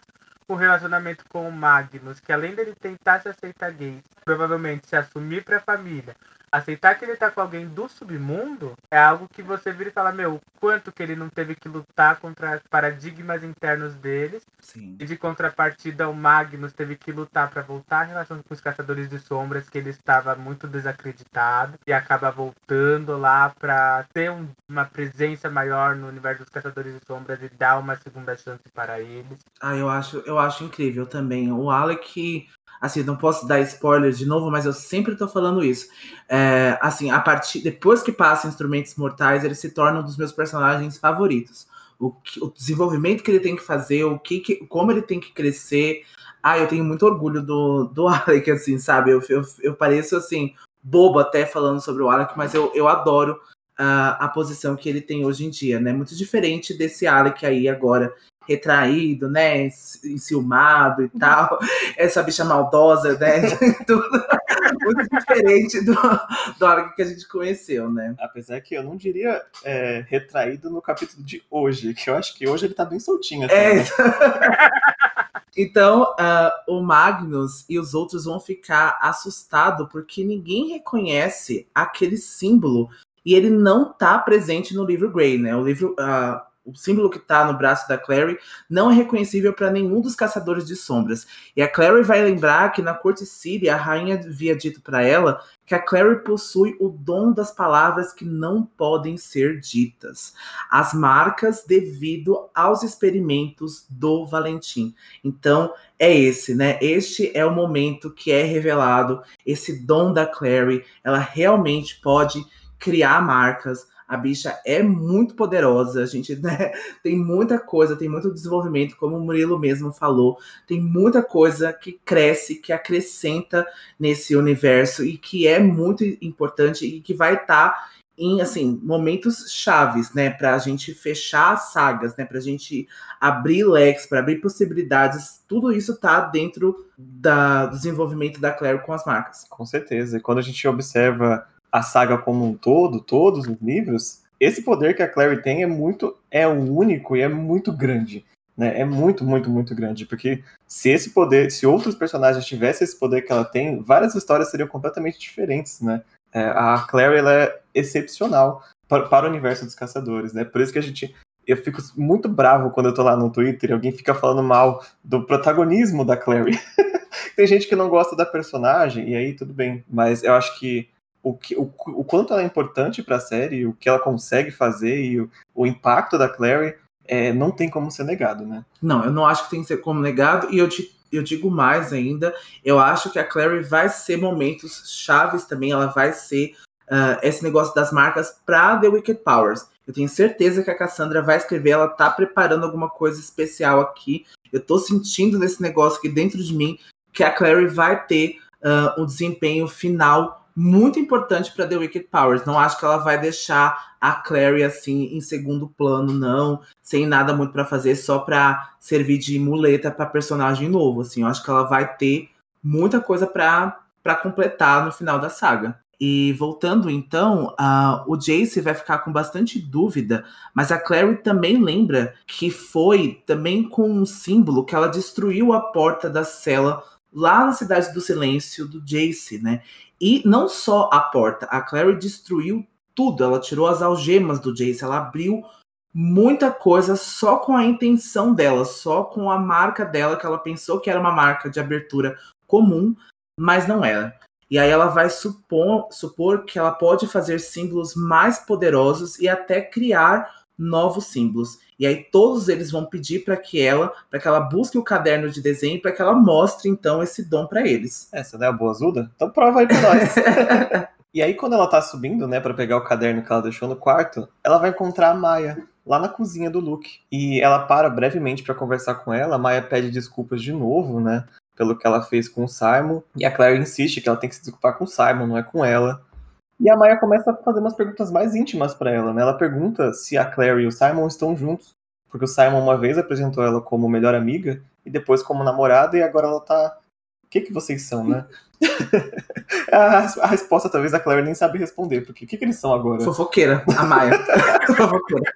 o relacionamento com o Magnus, que além dele tentar se aceitar gay, provavelmente se assumir para a família, aceitar que ele tá com alguém do submundo é algo que você vira e fala, meu, quanto que ele não teve que lutar contra paradigmas internos deles. Sim. E de contrapartida, o Magnus teve que lutar para voltar à relação com os Caçadores de Sombras, que ele estava muito desacreditado e acaba voltando lá para ter um, uma presença maior no universo dos Caçadores de Sombras e dar uma segunda chance para eles. Ah, eu acho, eu acho incrível também. O Alec assim, não posso dar spoiler de novo, mas eu sempre tô falando isso. É, assim, a partir depois que passa Instrumentos Mortais, ele se torna um dos meus personagens favoritos. O, o desenvolvimento que ele tem que fazer, o que, que, como ele tem que crescer. Ah, eu tenho muito orgulho do, do Alec, assim, sabe? Eu, eu, eu pareço assim bobo até falando sobre o Alec, mas eu, eu adoro uh, a posição que ele tem hoje em dia, né? Muito diferente desse Alec aí agora retraído, né? Enciumado e tal. Essa bicha maldosa, né? Tudo muito diferente do, do Argo que a gente conheceu, né? Apesar que eu não diria é, retraído no capítulo de hoje, que eu acho que hoje ele tá bem soltinho. É. Né? Então, uh, o Magnus e os outros vão ficar assustados porque ninguém reconhece aquele símbolo e ele não tá presente no livro Grey, né? O livro, uh, o símbolo que está no braço da Clary não é reconhecível para nenhum dos caçadores de sombras. E a Clary vai lembrar que na corte síria a rainha havia dito para ela que a Clary possui o dom das palavras que não podem ser ditas, as marcas devido aos experimentos do Valentim. Então, é esse, né? Este é o momento que é revelado esse dom da Clary. Ela realmente pode criar marcas, a bicha é muito poderosa, a gente né, tem muita coisa, tem muito desenvolvimento, como o Murilo mesmo falou, tem muita coisa que cresce, que acrescenta nesse universo e que é muito importante e que vai estar tá em assim momentos chaves, né, para a gente fechar as sagas, né, para a gente abrir leques, para abrir possibilidades. Tudo isso está dentro da, do desenvolvimento da Claire com as marcas. Com certeza. E quando a gente observa a saga como um todo, todos os livros, esse poder que a Clary tem é muito, é único e é muito grande. Né? É muito, muito, muito grande. Porque se esse poder, se outros personagens tivessem esse poder que ela tem, várias histórias seriam completamente diferentes, né? É, a Clary ela é excepcional para, para, o universo dos caçadores, né? Por isso que a gente. Eu fico muito bravo quando eu tô lá no Twitter e alguém fica falando mal do protagonismo da Clary. Tem gente que não gosta da personagem, e aí tudo bem. Mas eu acho que o, que, o, o quanto ela é importante para a série, o que ela consegue fazer e o, o impacto da Clary é, não tem como ser negado, né? Não, eu não acho que tem que ser como negado, e eu, te, eu digo mais ainda, eu acho que a Clary vai ser momentos chaves também, ela vai ser uh, esse negócio das marcas para The Wicked Powers. Eu tenho certeza que a Cassandra vai escrever, ela tá preparando alguma coisa especial aqui. Eu tô sentindo nesse negócio aqui dentro de mim que a Clary vai ter uh, um desempenho final muito importante para The Wicked Powers. Não acho que ela vai deixar a Clary assim em segundo plano, não, sem nada muito para fazer, só para servir de muleta para personagem novo. Assim, eu acho que ela vai ter muita coisa para completar no final da saga. E voltando então, uh, o Jace vai ficar com bastante dúvida, mas a Clary também lembra que foi também com um símbolo que ela destruiu a porta da cela lá na Cidade do Silêncio do Jace, né? E não só a porta, a Clary destruiu tudo. Ela tirou as algemas do Jace, ela abriu muita coisa só com a intenção dela, só com a marca dela, que ela pensou que era uma marca de abertura comum, mas não era. E aí ela vai supor, supor que ela pode fazer símbolos mais poderosos e até criar novos símbolos. E aí todos eles vão pedir para que ela, para que ela busque o caderno de desenho, para que ela mostre então esse dom para eles. Essa não é a boa azuda? Então prova aí para nós. e aí quando ela tá subindo, né, para pegar o caderno que ela deixou no quarto, ela vai encontrar a Maia lá na cozinha do Luke. E ela para brevemente para conversar com ela. A Maia pede desculpas de novo, né, pelo que ela fez com o Simon. E a Claire insiste que ela tem que se desculpar com o Simon, não é com ela. E a Maya começa a fazer umas perguntas mais íntimas para ela, né? Ela pergunta se a Claire e o Simon estão juntos, porque o Simon uma vez apresentou ela como melhor amiga e depois como namorada e agora ela tá o que que vocês são, né? a, a, resposta talvez a Claire nem sabe responder, porque o que, que eles são agora? Fofoqueira, a Maia. Fofoqueira.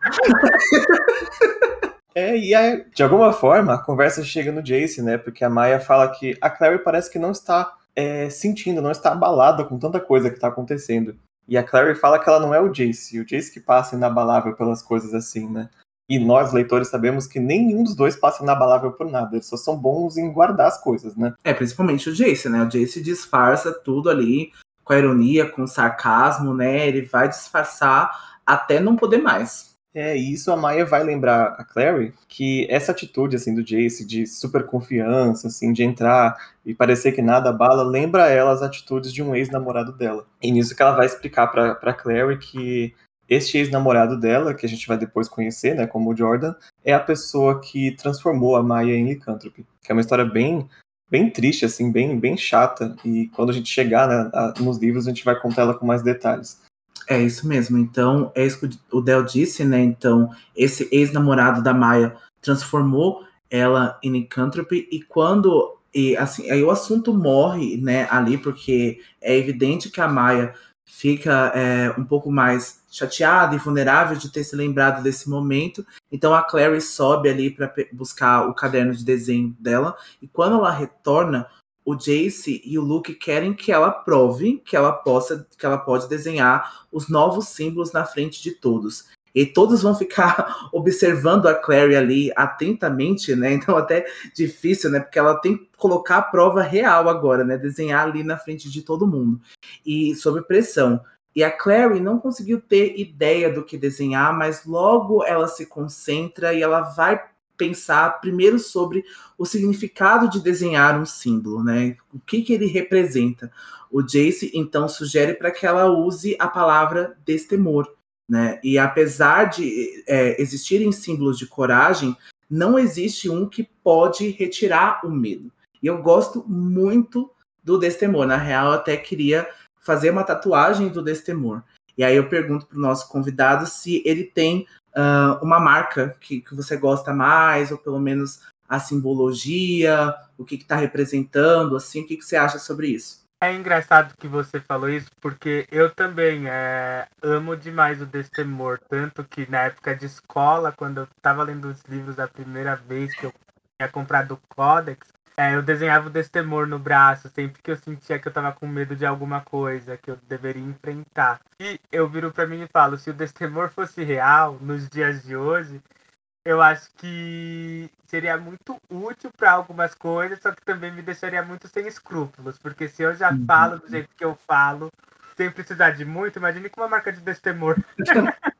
É, e aí, de alguma forma, a conversa chega no Jace, né? Porque a Maia fala que a Claire parece que não está é, sentindo, não está abalada com tanta coisa que está acontecendo. E a Clary fala que ela não é o Jace, o Jace que passa inabalável pelas coisas assim, né? E nós, leitores, sabemos que nenhum dos dois passa inabalável por nada, eles só são bons em guardar as coisas, né? É, principalmente o Jace, né? O Jace disfarça tudo ali com a ironia, com o sarcasmo, né? Ele vai disfarçar até não poder mais. É, e isso a Maia vai lembrar a Clary que essa atitude assim do Jace de super confiança, assim, de entrar e parecer que nada abala, lembra ela as atitudes de um ex-namorado dela. E nisso que ela vai explicar para para Clary que este ex-namorado dela, que a gente vai depois conhecer, né, como Jordan, é a pessoa que transformou a Maia em Lycanthrope. Que é uma história bem bem triste assim, bem bem chata e quando a gente chegar né, nos livros a gente vai contar ela com mais detalhes. É isso mesmo. Então, é isso que o Del disse, né? Então, esse ex-namorado da Maia transformou ela em Lycanthropy e quando e assim, aí o assunto morre, né, ali porque é evidente que a Maia fica é, um pouco mais chateada e vulnerável de ter se lembrado desse momento. Então a Clary sobe ali para buscar o caderno de desenho dela e quando ela retorna, o Jace e o Luke querem que ela prove que ela possa, que ela pode desenhar os novos símbolos na frente de todos. E todos vão ficar observando a Clary ali atentamente, né? Então até difícil, né? Porque ela tem que colocar a prova real agora, né? Desenhar ali na frente de todo mundo. E sob pressão. E a Clary não conseguiu ter ideia do que desenhar, mas logo ela se concentra e ela vai pensar primeiro sobre o significado de desenhar um símbolo, né? O que, que ele representa. O Jace então sugere para que ela use a palavra destemor, né? E apesar de é, existirem símbolos de coragem, não existe um que pode retirar o medo. E eu gosto muito do destemor. Na real, eu até queria fazer uma tatuagem do destemor. E aí eu pergunto para o nosso convidado se ele tem uh, uma marca que, que você gosta mais, ou pelo menos a simbologia, o que está representando, assim, o que, que você acha sobre isso? É engraçado que você falou isso, porque eu também é, amo demais o Destemor, tanto que na época de escola, quando eu estava lendo os livros a primeira vez que eu tinha comprado o Codex, é, eu desenhava o Destemor no braço, sempre que eu sentia que eu estava com medo de alguma coisa que eu deveria enfrentar. E eu viro para mim e falo, se o Destemor fosse real, nos dias de hoje, eu acho que seria muito útil para algumas coisas, só que também me deixaria muito sem escrúpulos, porque se eu já uhum. falo do jeito que eu falo, sem precisar de muito, imagine com uma marca de destemor.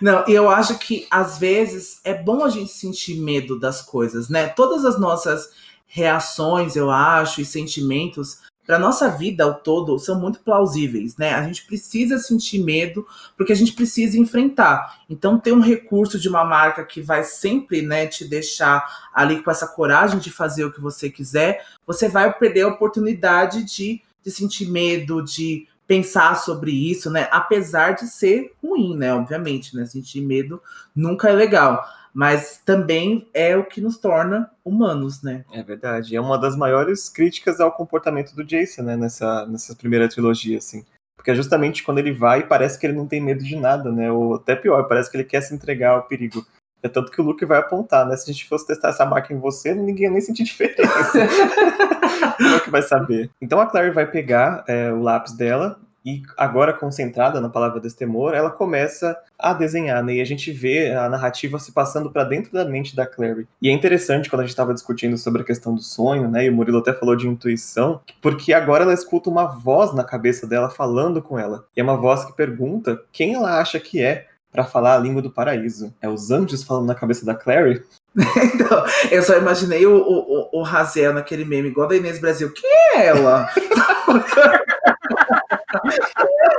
Não, eu acho que às vezes é bom a gente sentir medo das coisas, né? Todas as nossas reações, eu acho, e sentimentos para nossa vida ao todo são muito plausíveis, né? A gente precisa sentir medo porque a gente precisa enfrentar. Então ter um recurso de uma marca que vai sempre, né, te deixar ali com essa coragem de fazer o que você quiser, você vai perder a oportunidade de, de sentir medo, de pensar sobre isso, né? Apesar de ser ruim, né? Obviamente, né? Sentir medo nunca é legal mas também é o que nos torna humanos, né? É verdade. É uma das maiores críticas ao comportamento do Jason, né? Nessa, nessa primeira trilogia, assim. Porque é justamente quando ele vai, parece que ele não tem medo de nada, né? Ou até pior, parece que ele quer se entregar ao perigo. É tanto que o Luke vai apontar, né? Se a gente fosse testar essa marca em você, ninguém ia nem sentir diferença. Como é que vai saber? Então a Clary vai pegar é, o lápis dela e agora concentrada na palavra destemor, ela começa a desenhar, né? E a gente vê a narrativa se passando para dentro da mente da Clary. E é interessante quando a gente estava discutindo sobre a questão do sonho, né? E o Murilo até falou de intuição, porque agora ela escuta uma voz na cabeça dela falando com ela. E é uma voz que pergunta quem ela acha que é para falar a língua do paraíso. É os anjos falando na cabeça da Clary? então, eu só imaginei o, o, o Raziel naquele meme, igual da Inês Brasil. Quem é ela?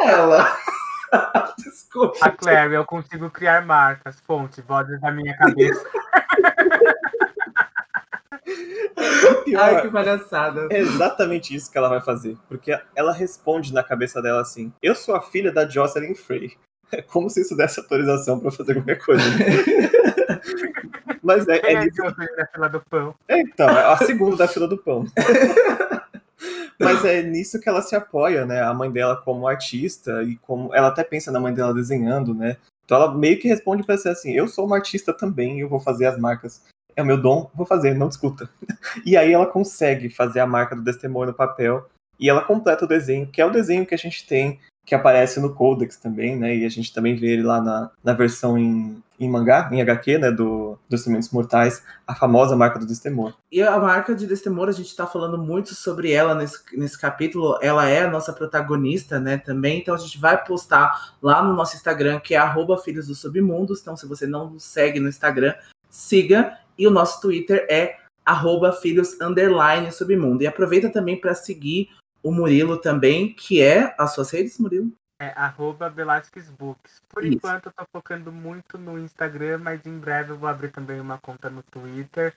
é ela? Desculpa. A Claire, eu consigo criar marcas, fonte, vozes da minha cabeça. Ai, que palhaçada. É exatamente isso que ela vai fazer. Porque ela responde na cabeça dela assim: Eu sou a filha da Jocelyn Frey. É como se isso desse autorização para fazer qualquer coisa. Mas é. é, é, é da fila do pão. É, então, é a segunda da fila do pão. Mas é nisso que ela se apoia, né? A mãe dela como artista e como ela até pensa na mãe dela desenhando, né? Então ela meio que responde para ser assim: eu sou uma artista também, eu vou fazer as marcas. É o meu dom, vou fazer, não discuta. E aí ela consegue fazer a marca do Destemor no papel e ela completa o desenho, que é o desenho que a gente tem que aparece no Codex também, né? E a gente também vê ele lá na, na versão em, em mangá, em HQ, né? Do, dos Sementes Mortais, a famosa marca do Destemor. E a marca de Destemor, a gente está falando muito sobre ela nesse, nesse capítulo. Ela é a nossa protagonista, né? Também. Então a gente vai postar lá no nosso Instagram, que é arroba Filhos do Submundos. Então, se você não nos segue no Instagram, siga. E o nosso Twitter é arroba Filhos Submundo. E aproveita também para seguir o Murilo também, que é as suas redes, Murilo? É arroba Books. Por Isso. enquanto eu tô focando muito no Instagram, mas em breve eu vou abrir também uma conta no Twitter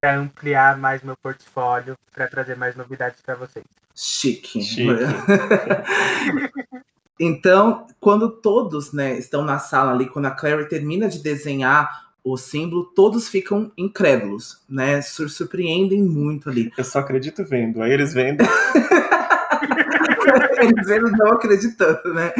para ampliar mais meu portfólio, para trazer mais novidades para vocês. Chique. Chique. então, quando todos né, estão na sala ali, quando a Clary termina de desenhar o símbolo, todos ficam incrédulos, né? Surpreendem muito ali. Eu só acredito vendo. Aí eles vendo. Eles, eles não acreditando, né?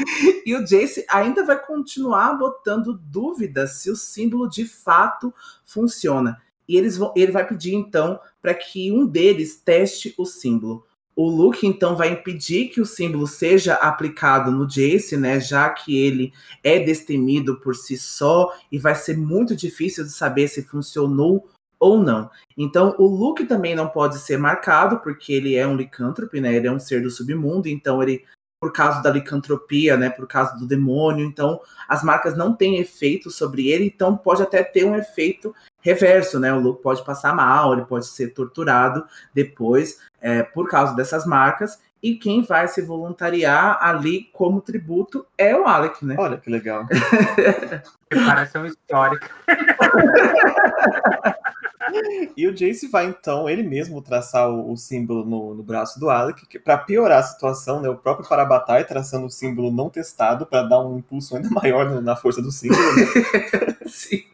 E o Jace ainda vai continuar botando dúvidas se o símbolo de fato funciona. E eles vão, ele vai pedir então para que um deles teste o símbolo. O Luke então vai impedir que o símbolo seja aplicado no Jace, né? Já que ele é destemido por si só e vai ser muito difícil de saber se funcionou ou não. Então, o Luke também não pode ser marcado, porque ele é um licântrope, né? Ele é um ser do submundo, então ele, por causa da licantropia, né? Por causa do demônio, então as marcas não têm efeito sobre ele, então pode até ter um efeito reverso, né? O Luke pode passar mal, ele pode ser torturado depois é, por causa dessas marcas. E quem vai se voluntariar ali como tributo é o Alec, né? Olha que legal. Preparação histórica. e o Jace vai então ele mesmo traçar o, o símbolo no, no, braço do Alec, para piorar a situação, né? O próprio Parabatai traçando o símbolo não testado para dar um impulso ainda maior na força do símbolo. Né? Sim.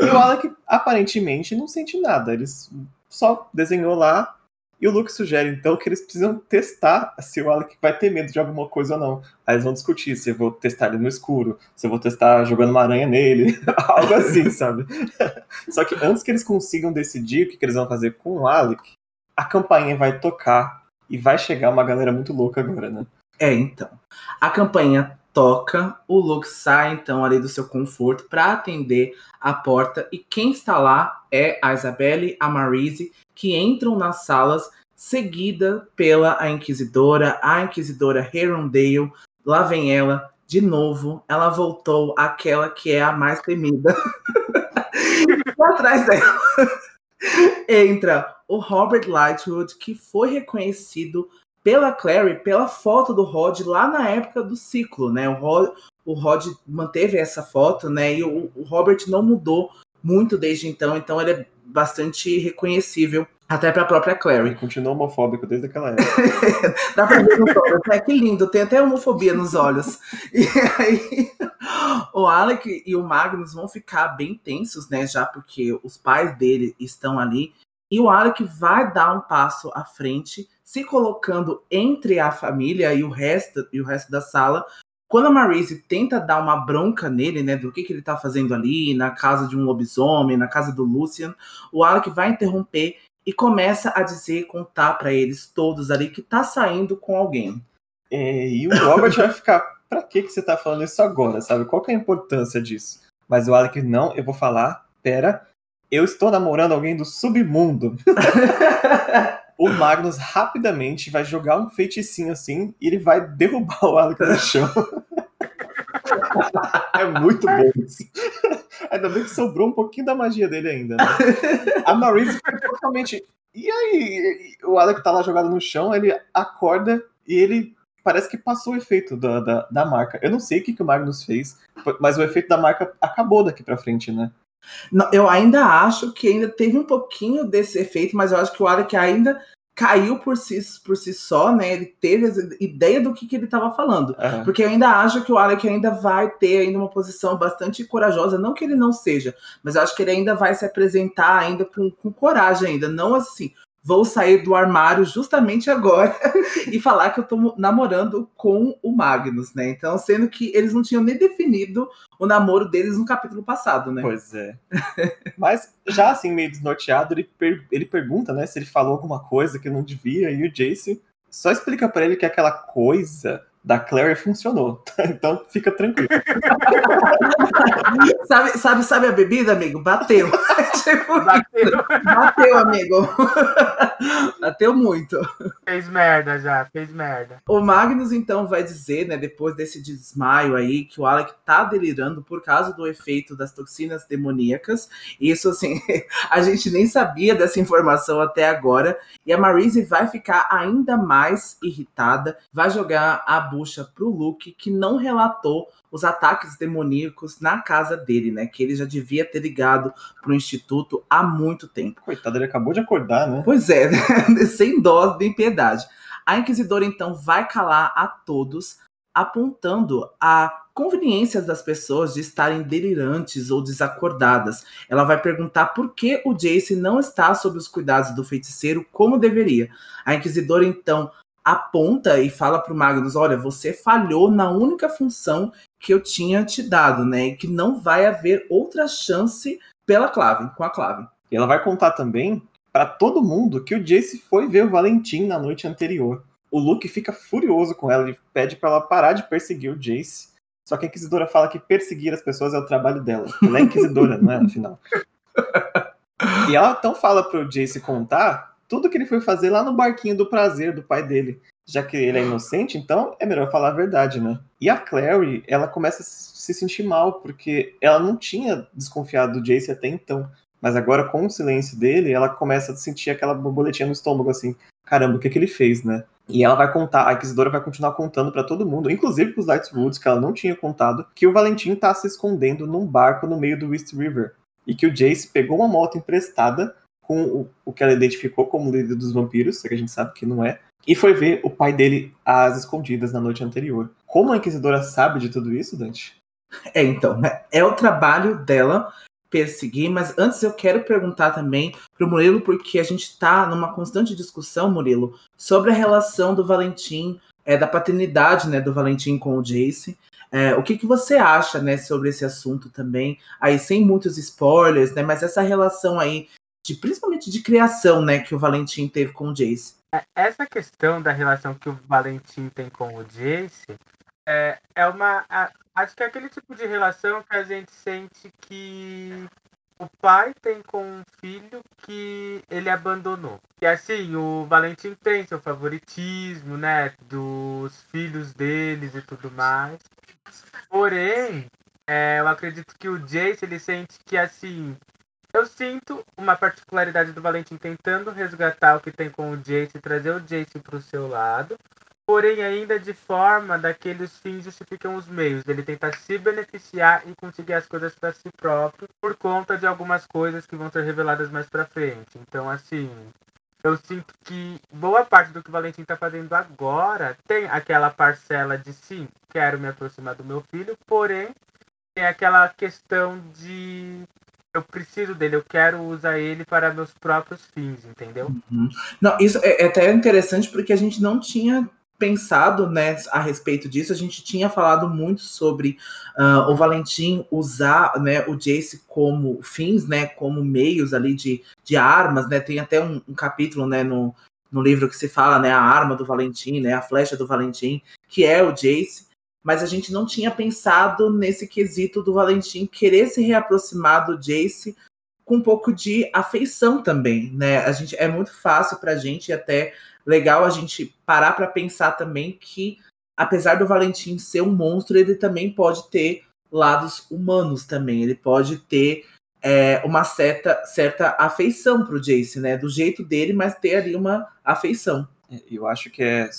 E o Alec aparentemente não sente nada, ele só desenhou lá e o Luke sugere, então, que eles precisam testar se o Alec vai ter medo de alguma coisa ou não. Aí eles vão discutir se eu vou testar ele no escuro, se eu vou testar jogando uma aranha nele, algo assim, sabe? Só que antes que eles consigam decidir o que, que eles vão fazer com o Alec, a campainha vai tocar e vai chegar uma galera muito louca agora, né? É, então. A campainha toca, o Luke sai então ali do seu conforto para atender a porta e quem está lá é a Isabelle, a Marise que entram nas salas, seguida pela a Inquisidora, a Inquisidora Herondale. Lá vem ela, de novo, ela voltou aquela que é a mais temida. atrás dela entra o Robert Lightwood, que foi reconhecido pela Clary pela foto do Rod lá na época do ciclo, né? O Rod, o Rod manteve essa foto, né? E o, o Robert não mudou muito desde então, então ele é bastante reconhecível até para a própria Clary. Ele continua homofóbico desde aquela época. Dá pra ver no olhos, né? Que lindo, tem até homofobia nos olhos. E aí, o Alec e o Magnus vão ficar bem tensos, né? Já porque os pais dele estão ali. E o Alec vai dar um passo à frente, se colocando entre a família e o resto, e o resto da sala, quando a Marise tenta dar uma bronca nele, né, do que, que ele tá fazendo ali, na casa de um lobisomem, na casa do Lucian, o Alec vai interromper e começa a dizer, contar para eles todos ali que tá saindo com alguém. É, e o Robert vai ficar, pra que, que você tá falando isso agora, sabe? Qual que é a importância disso? Mas o Alec, não, eu vou falar, pera, eu estou namorando alguém do submundo. o Magnus rapidamente vai jogar um feiticinho assim e ele vai derrubar o Alec no chão. é muito bom isso. Ainda bem que sobrou um pouquinho da magia dele ainda, né? A Maurice fica totalmente. E aí, o Alec tá lá jogado no chão, ele acorda e ele parece que passou o efeito da, da, da marca. Eu não sei o que, que o Magnus fez, mas o efeito da marca acabou daqui pra frente, né? Não, eu ainda acho que ainda teve um pouquinho desse efeito, mas eu acho que o Alec ainda caiu por si, por si só, né? Ele teve a ideia do que, que ele estava falando. Uhum. Porque eu ainda acho que o Alec ainda vai ter ainda uma posição bastante corajosa. Não que ele não seja, mas eu acho que ele ainda vai se apresentar ainda com, com coragem ainda. Não assim, vou sair do armário justamente agora e falar que eu tô namorando com o Magnus, né? Então, sendo que eles não tinham nem definido o namoro deles no capítulo passado, né? Pois é. Mas já assim, meio desnorteado, ele, per ele pergunta, né, se ele falou alguma coisa que não devia, e o Jace só explica para ele que aquela coisa da Clary funcionou. Então fica tranquilo. sabe, sabe, sabe a bebida, amigo? Bateu. tipo, bateu. Bateu, amigo. Bateu muito. Fez merda já, fez merda. O Magnus, então, vai dizer, né, depois desse desmaio aí, que o Alec tá delirando por causa do efeito das toxinas demoníacas. Isso, assim, a gente nem sabia dessa informação até agora. E a Marise vai ficar ainda mais irritada, vai jogar a bucha pro Luke, que não relatou os ataques demoníacos na casa dele, né? Que ele já devia ter ligado pro instituto há muito tempo. Coitado, ele acabou de acordar, né? Pois é, sem dó nem piedade. A Inquisidora então vai calar a todos, apontando a conveniências das pessoas de estarem delirantes ou desacordadas. Ela vai perguntar por que o Jace não está sob os cuidados do feiticeiro como deveria. A Inquisidora então aponta e fala para o Magnus: olha, você falhou na única função que eu tinha te dado, né? E que não vai haver outra chance pela clave, com a clave. E ela vai contar também para todo mundo que o Jace foi ver o Valentim na noite anterior. O Luke fica furioso com ela e pede para ela parar de perseguir o Jace. Só que a Inquisidora fala que perseguir as pessoas é o trabalho dela. Ela é Inquisidora, não é? Afinal. E ela então fala pro Jace contar tudo que ele foi fazer lá no barquinho do prazer do pai dele. Já que ele é inocente, então é melhor falar a verdade, né? E a Clary, ela começa a se sentir mal, porque ela não tinha desconfiado do Jace até então. Mas agora, com o silêncio dele, ela começa a sentir aquela borboletinha no estômago, assim, caramba, o que, que ele fez, né? E ela vai contar, a Inquisidora vai continuar contando para todo mundo, inclusive pros Lightwoods, que ela não tinha contado, que o Valentim tá se escondendo num barco no meio do West River. E que o Jace pegou uma moto emprestada com o, o que ela identificou como líder dos vampiros, que a gente sabe que não é, e foi ver o pai dele às escondidas na noite anterior. Como a Inquisidora sabe de tudo isso, Dante? É, então, né? é o trabalho dela perseguir, mas antes eu quero perguntar também pro Murilo, porque a gente está numa constante discussão, Murilo, sobre a relação do Valentim, é, da paternidade né, do Valentim com o Jace. É, o que, que você acha né, sobre esse assunto também? Aí, sem muitos spoilers, né? Mas essa relação aí, de, principalmente de criação, né, que o Valentim teve com o Jace. É, essa questão da relação que o Valentim tem com o Jace é, é uma. Acho que é aquele tipo de relação que a gente sente que o pai tem com um filho que ele abandonou. E assim, o Valentim tem seu favoritismo, né? Dos filhos deles e tudo mais. Porém, é, eu acredito que o Jace, ele sente que assim. Eu sinto uma particularidade do Valentim tentando resgatar o que tem com o Jace e trazer o Jace para o seu lado porém ainda de forma daqueles fins justificam os meios, ele tenta se beneficiar e conseguir as coisas para si próprio por conta de algumas coisas que vão ser reveladas mais para frente. Então, assim, eu sinto que boa parte do que o Valentim está fazendo agora tem aquela parcela de sim, quero me aproximar do meu filho, porém tem aquela questão de eu preciso dele, eu quero usar ele para meus próprios fins, entendeu? Uhum. Não, isso é, é até interessante porque a gente não tinha pensado né, a respeito disso, a gente tinha falado muito sobre uh, o Valentim usar né, o Jace como fins, né, como meios ali de, de armas, né, tem até um, um, capítulo né, no, no livro que se fala né, a arma do Valentim, né, a flecha do Valentim, que é o Jace, mas a gente não tinha pensado nesse quesito do Valentim querer se reaproximar do Jace com um pouco de afeição também, né? A gente é muito fácil para a gente até legal a gente parar para pensar também que, apesar do Valentim ser um monstro, ele também pode ter lados humanos também. Ele pode ter é, uma certa, certa afeição pro Jace, né? Do jeito dele, mas ter ali uma afeição. É, eu acho que é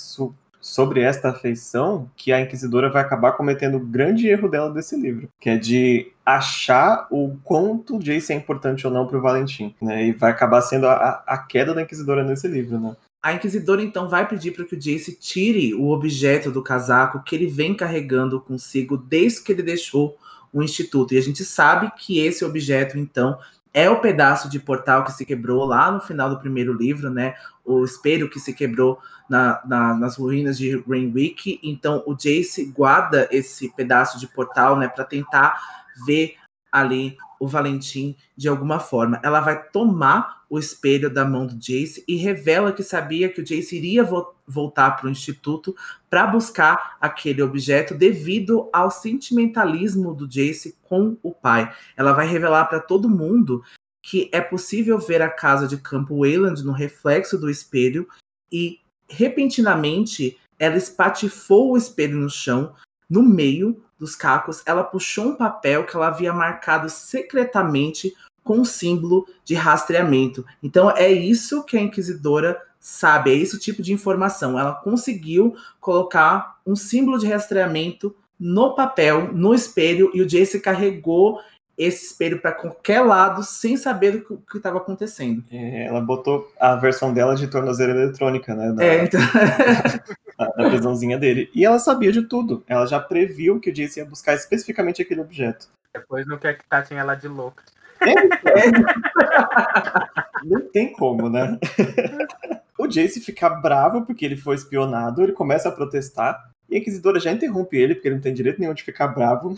sobre esta afeição que a Inquisidora vai acabar cometendo o grande erro dela desse livro, que é de achar o quanto Jace é importante ou não pro Valentim, né? E vai acabar sendo a, a queda da Inquisidora nesse livro, né? A Inquisidora então vai pedir para que o Jace tire o objeto do casaco que ele vem carregando consigo desde que ele deixou o instituto. E a gente sabe que esse objeto então é o pedaço de portal que se quebrou lá no final do primeiro livro, né? O espelho que se quebrou na, na, nas ruínas de Rainwick. Então o Jace guarda esse pedaço de portal, né, para tentar ver ali o Valentim de alguma forma. Ela vai tomar o espelho da mão do Jace e revela que sabia que o Jace iria vo voltar para o instituto para buscar aquele objeto devido ao sentimentalismo do Jace com o pai. Ela vai revelar para todo mundo que é possível ver a casa de Campo Wayland no reflexo do espelho e repentinamente ela espatifou o espelho no chão, no meio dos cacos, ela puxou um papel que ela havia marcado secretamente com o símbolo de rastreamento. Então é isso que a inquisidora sabe, é esse tipo de informação. Ela conseguiu colocar um símbolo de rastreamento no papel, no espelho, e o Jace carregou esse espelho para qualquer lado sem saber o que estava acontecendo. É, ela botou a versão dela de tornozeira eletrônica, né? Na, é, então... na, na prisãozinha dele. E ela sabia de tudo. Ela já previu que o Jace ia buscar especificamente aquele objeto. Depois não quer que tatem ela de louca. É, é. não tem como, né? o Jace fica bravo porque ele foi espionado, ele começa a protestar. E a Inquisidora já interrompe ele, porque ele não tem direito nenhum de ficar bravo,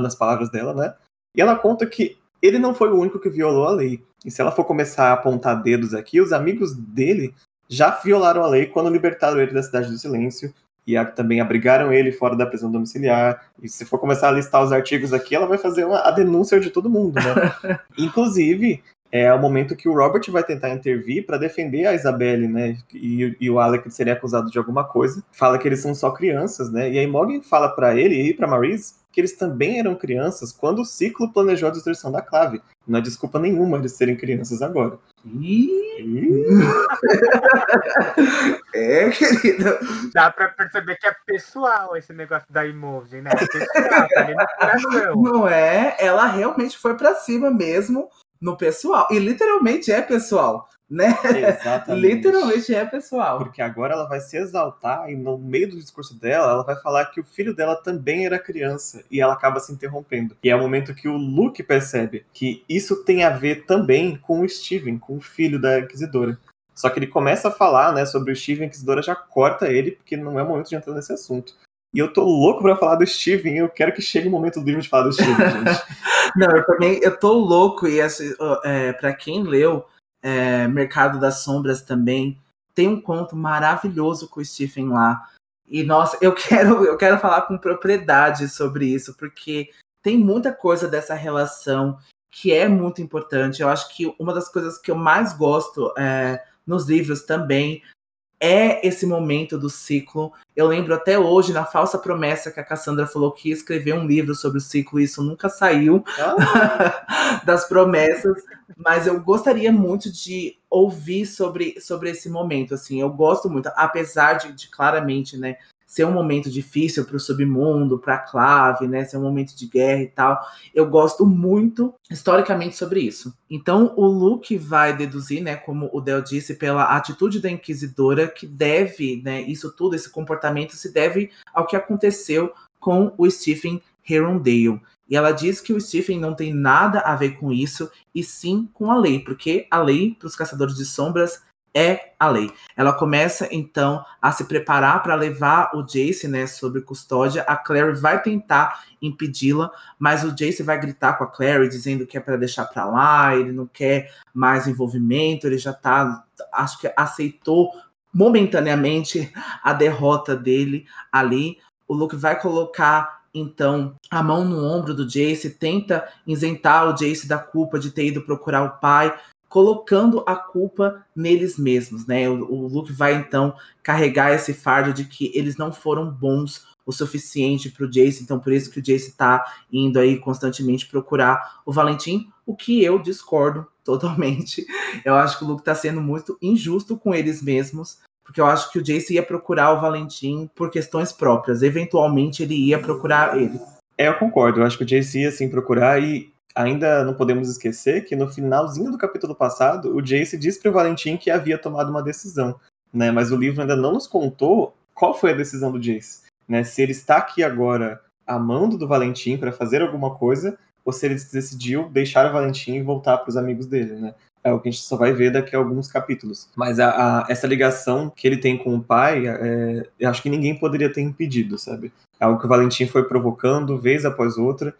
nas palavras dela, né? E ela conta que ele não foi o único que violou a lei. E se ela for começar a apontar dedos aqui, os amigos dele já violaram a lei quando libertaram ele da Cidade do Silêncio e a, também abrigaram ele fora da prisão domiciliar. E se for começar a listar os artigos aqui, ela vai fazer uma, a denúncia de todo mundo, né? Inclusive, é o momento que o Robert vai tentar intervir para defender a Isabelle, né? E, e, o Alec seria acusado de alguma coisa. Fala que eles são só crianças, né? E aí Morgan fala para ele e para Maurice que eles também eram crianças quando o ciclo planejou a destruição da clave. Não é desculpa nenhuma eles serem crianças agora. é, querido. Dá pra perceber que é pessoal esse negócio da emoji, né? É pessoal, tá ali no coração. Não é? Ela realmente foi pra cima mesmo no pessoal. E literalmente é pessoal, né? Exatamente. literalmente é pessoal. Porque agora ela vai se exaltar e no meio do discurso dela, ela vai falar que o filho dela também era criança e ela acaba se interrompendo. E é o momento que o Luke percebe que isso tem a ver também com o Steven, com o filho da Inquisidora. Só que ele começa a falar, né, sobre o Steven, a Inquisidora já corta ele, porque não é o momento de entrar nesse assunto. E eu tô louco pra falar do Steven, eu quero que chegue o momento do livro de falar do Steven, gente. Não, eu também, eu tô louco, e assim, é, pra quem leu é, Mercado das Sombras também, tem um conto maravilhoso com o Stephen lá. E, nossa, eu quero, eu quero falar com propriedade sobre isso, porque tem muita coisa dessa relação que é muito importante. Eu acho que uma das coisas que eu mais gosto é, nos livros também é esse momento do ciclo. Eu lembro até hoje, na falsa promessa que a Cassandra falou que ia escrever um livro sobre o ciclo, e isso nunca saiu ah. das promessas, mas eu gostaria muito de ouvir sobre, sobre esse momento, assim, eu gosto muito, apesar de, de claramente, né, ser um momento difícil para o submundo, para a clave, né? Ser um momento de guerra e tal. Eu gosto muito historicamente sobre isso. Então o Luke vai deduzir, né, como o Del disse, pela atitude da inquisidora que deve, né, isso tudo, esse comportamento se deve ao que aconteceu com o Stephen Herondale. E ela diz que o Stephen não tem nada a ver com isso, e sim com a lei, porque a lei para os caçadores de sombras é a lei. Ela começa então a se preparar para levar o Jace, né, sob custódia. A Clary vai tentar impedi-la, mas o Jace vai gritar com a Clary dizendo que é para deixar para lá, ele não quer mais envolvimento, ele já tá, acho que aceitou momentaneamente a derrota dele ali. O Luke vai colocar então a mão no ombro do Jace, tenta isentar o Jace da culpa de ter ido procurar o pai, colocando a culpa neles mesmos, né? O, o Luke vai então carregar esse fardo de que eles não foram bons o suficiente para o Jace, então por isso que o Jace está indo aí constantemente procurar o Valentim, o que eu discordo totalmente. Eu acho que o Luke está sendo muito injusto com eles mesmos, porque eu acho que o Jace ia procurar o Valentim por questões próprias. Eventualmente ele ia procurar ele. É, eu concordo. Eu acho que o Jace ia sim procurar e ainda não podemos esquecer que no finalzinho do capítulo passado, o Jace disse para o Valentim que havia tomado uma decisão, né? Mas o livro ainda não nos contou qual foi a decisão do Jace, né? Se ele está aqui agora amando do Valentim para fazer alguma coisa, ou se ele decidiu deixar o Valentim e voltar para os amigos dele, né? É o que a gente só vai ver daqui a alguns capítulos. Mas a, a, essa ligação que ele tem com o pai, é, eu acho que ninguém poderia ter impedido, sabe? É algo que o Valentim foi provocando vez após outra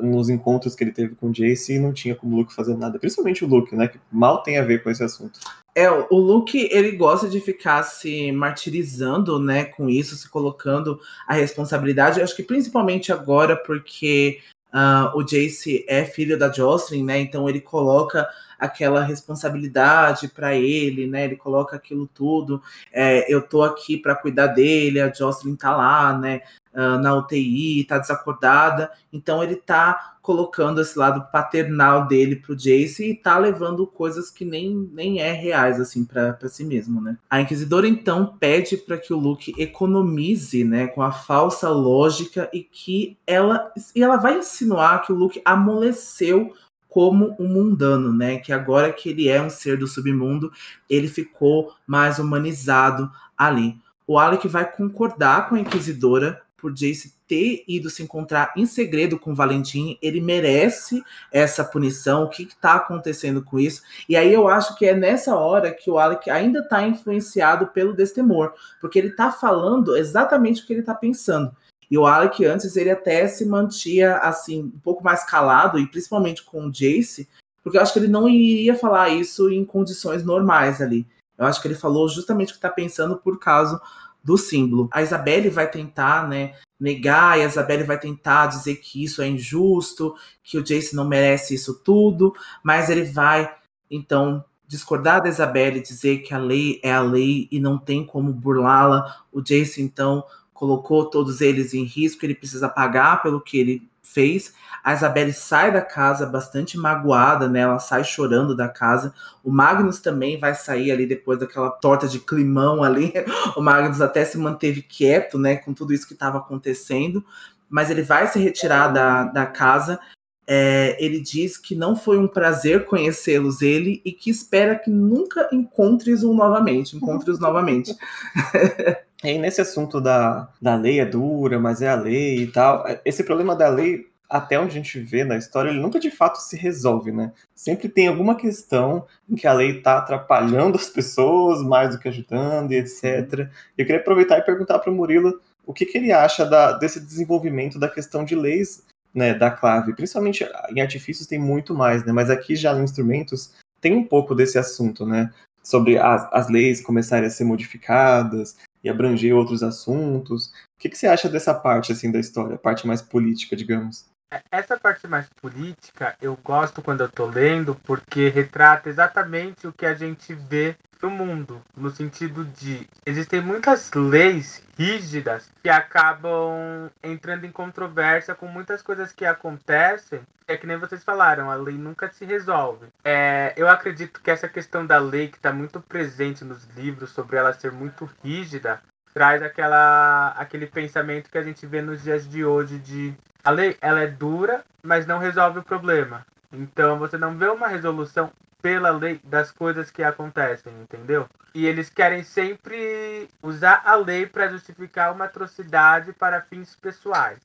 nos encontros que ele teve com o Jace e não tinha como o Luke fazer nada. Principalmente o Luke, né? Que mal tem a ver com esse assunto. É, o Luke, ele gosta de ficar se martirizando, né, com isso, se colocando a responsabilidade. Eu acho que principalmente agora, porque uh, o Jace é filho da Jocelyn, né, então ele coloca aquela responsabilidade para ele, né? Ele coloca aquilo tudo. É, eu tô aqui para cuidar dele, a Jocelyn tá lá, né? Uh, na UTI, tá desacordada. Então ele tá colocando esse lado paternal dele pro Jace e tá levando coisas que nem, nem é reais assim para si mesmo, né? A inquisidora então pede para que o Luke economize, né, com a falsa lógica e que ela e ela vai insinuar que o Luke amoleceu como um mundano, né? Que agora que ele é um ser do submundo, ele ficou mais humanizado ali. O Alec vai concordar com a Inquisidora por Jace ter ido se encontrar em segredo com Valentim, ele merece essa punição. O que está acontecendo com isso? E aí eu acho que é nessa hora que o Alec ainda está influenciado pelo destemor, porque ele está falando exatamente o que ele está pensando. E o Alec antes ele até se mantia assim um pouco mais calado e principalmente com o Jace, porque eu acho que ele não iria falar isso em condições normais ali. Eu acho que ele falou justamente o que está pensando por causa do símbolo. A Isabelle vai tentar, né, negar, e a Isabelle vai tentar dizer que isso é injusto, que o Jace não merece isso tudo, mas ele vai, então, discordar da Isabelle, dizer que a lei é a lei e não tem como burlá-la. O Jace, então, colocou todos eles em risco, ele precisa pagar pelo que ele fez. A Isabelle sai da casa bastante magoada, né? Ela sai chorando da casa. O Magnus também vai sair ali depois daquela torta de climão ali. O Magnus até se manteve quieto, né? Com tudo isso que estava acontecendo. Mas ele vai se retirar da, da casa. É, ele diz que não foi um prazer conhecê-los ele e que espera que nunca encontres-o novamente, encontre-os novamente. E nesse assunto da, da lei é dura, mas é a lei e tal, esse problema da lei até onde a gente vê na história, ele nunca de fato se resolve, né? Sempre tem alguma questão em que a lei está atrapalhando as pessoas mais do que ajudando e etc. Eu queria aproveitar e perguntar para o Murilo o que, que ele acha da, desse desenvolvimento da questão de leis né, da clave. Principalmente em artifícios tem muito mais, né? Mas aqui já em instrumentos tem um pouco desse assunto, né? Sobre as, as leis começarem a ser modificadas e abranger outros assuntos. O que, que você acha dessa parte assim da história, a parte mais política, digamos? Essa parte mais política eu gosto quando eu tô lendo porque retrata exatamente o que a gente vê no mundo, no sentido de existem muitas leis rígidas que acabam entrando em controvérsia com muitas coisas que acontecem. É que nem vocês falaram, a lei nunca se resolve. É, eu acredito que essa questão da lei que está muito presente nos livros sobre ela ser muito rígida traz aquela aquele pensamento que a gente vê nos dias de hoje de a lei ela é dura, mas não resolve o problema. Então você não vê uma resolução pela lei das coisas que acontecem, entendeu? E eles querem sempre usar a lei para justificar uma atrocidade para fins pessoais.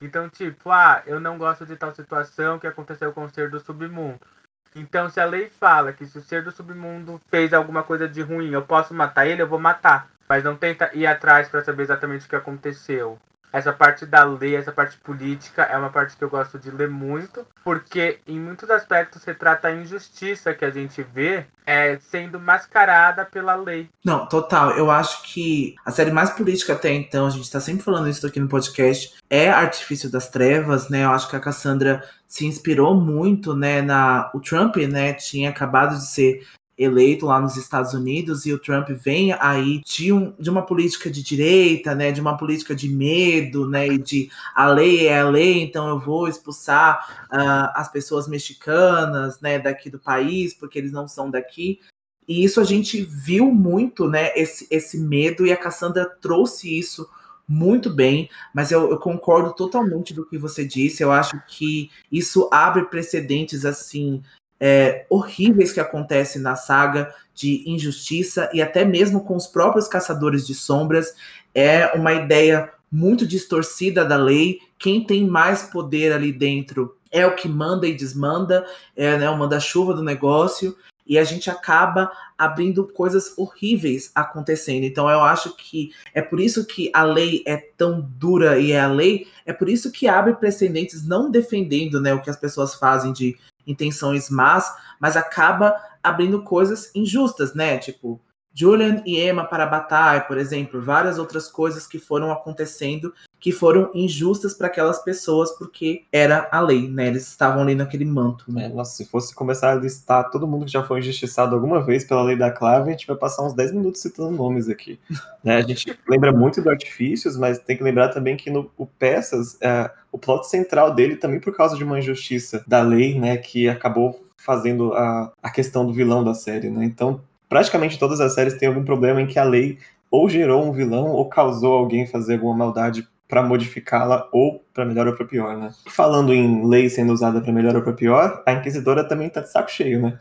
Então, tipo, ah, eu não gosto de tal situação que aconteceu com o ser do submundo. Então, se a lei fala que se o ser do submundo fez alguma coisa de ruim, eu posso matar ele, eu vou matar. Mas não tenta ir atrás para saber exatamente o que aconteceu essa parte da lei, essa parte política é uma parte que eu gosto de ler muito, porque em muitos aspectos retrata a injustiça que a gente vê é, sendo mascarada pela lei. Não, total. Eu acho que a série mais política até então, a gente está sempre falando isso aqui no podcast, é Artifício das Trevas, né? Eu acho que a Cassandra se inspirou muito, né, na o Trump, né, tinha acabado de ser eleito lá nos Estados Unidos e o Trump vem aí de, um, de uma política de direita, né, de uma política de medo, né, e de a lei é a lei, então eu vou expulsar uh, as pessoas mexicanas, né, daqui do país porque eles não são daqui. E isso a gente viu muito, né, esse, esse medo e a Cassandra trouxe isso muito bem, mas eu, eu, concordo totalmente do que você disse. Eu acho que isso abre precedentes assim é, horríveis que acontecem na saga de injustiça e até mesmo com os próprios caçadores de sombras. É uma ideia muito distorcida da lei. Quem tem mais poder ali dentro é o que manda e desmanda, é né, o manda-chuva do negócio. E a gente acaba abrindo coisas horríveis acontecendo. Então eu acho que é por isso que a lei é tão dura e é a lei, é por isso que abre precedentes não defendendo né, o que as pessoas fazem de intenções más, mas acaba abrindo coisas injustas, né? Tipo, Julian e Emma para batalha, por exemplo, várias outras coisas que foram acontecendo que foram injustas para aquelas pessoas porque era a lei, né? Eles estavam ali naquele manto. Né? É, nossa, se fosse começar a listar todo mundo que já foi injustiçado alguma vez pela lei da clave, a gente vai passar uns 10 minutos citando nomes aqui. né? A gente lembra muito do Artifícios, mas tem que lembrar também que no o Peças, é, o plot central dele também por causa de uma injustiça da lei, né, que acabou fazendo a, a questão do vilão da série, né? Então, praticamente todas as séries têm algum problema em que a lei ou gerou um vilão ou causou alguém fazer alguma maldade para modificá-la ou para melhor ou para pior, né? Falando em lei sendo usada para melhor ou para pior, a inquisidora também tá de saco cheio, né?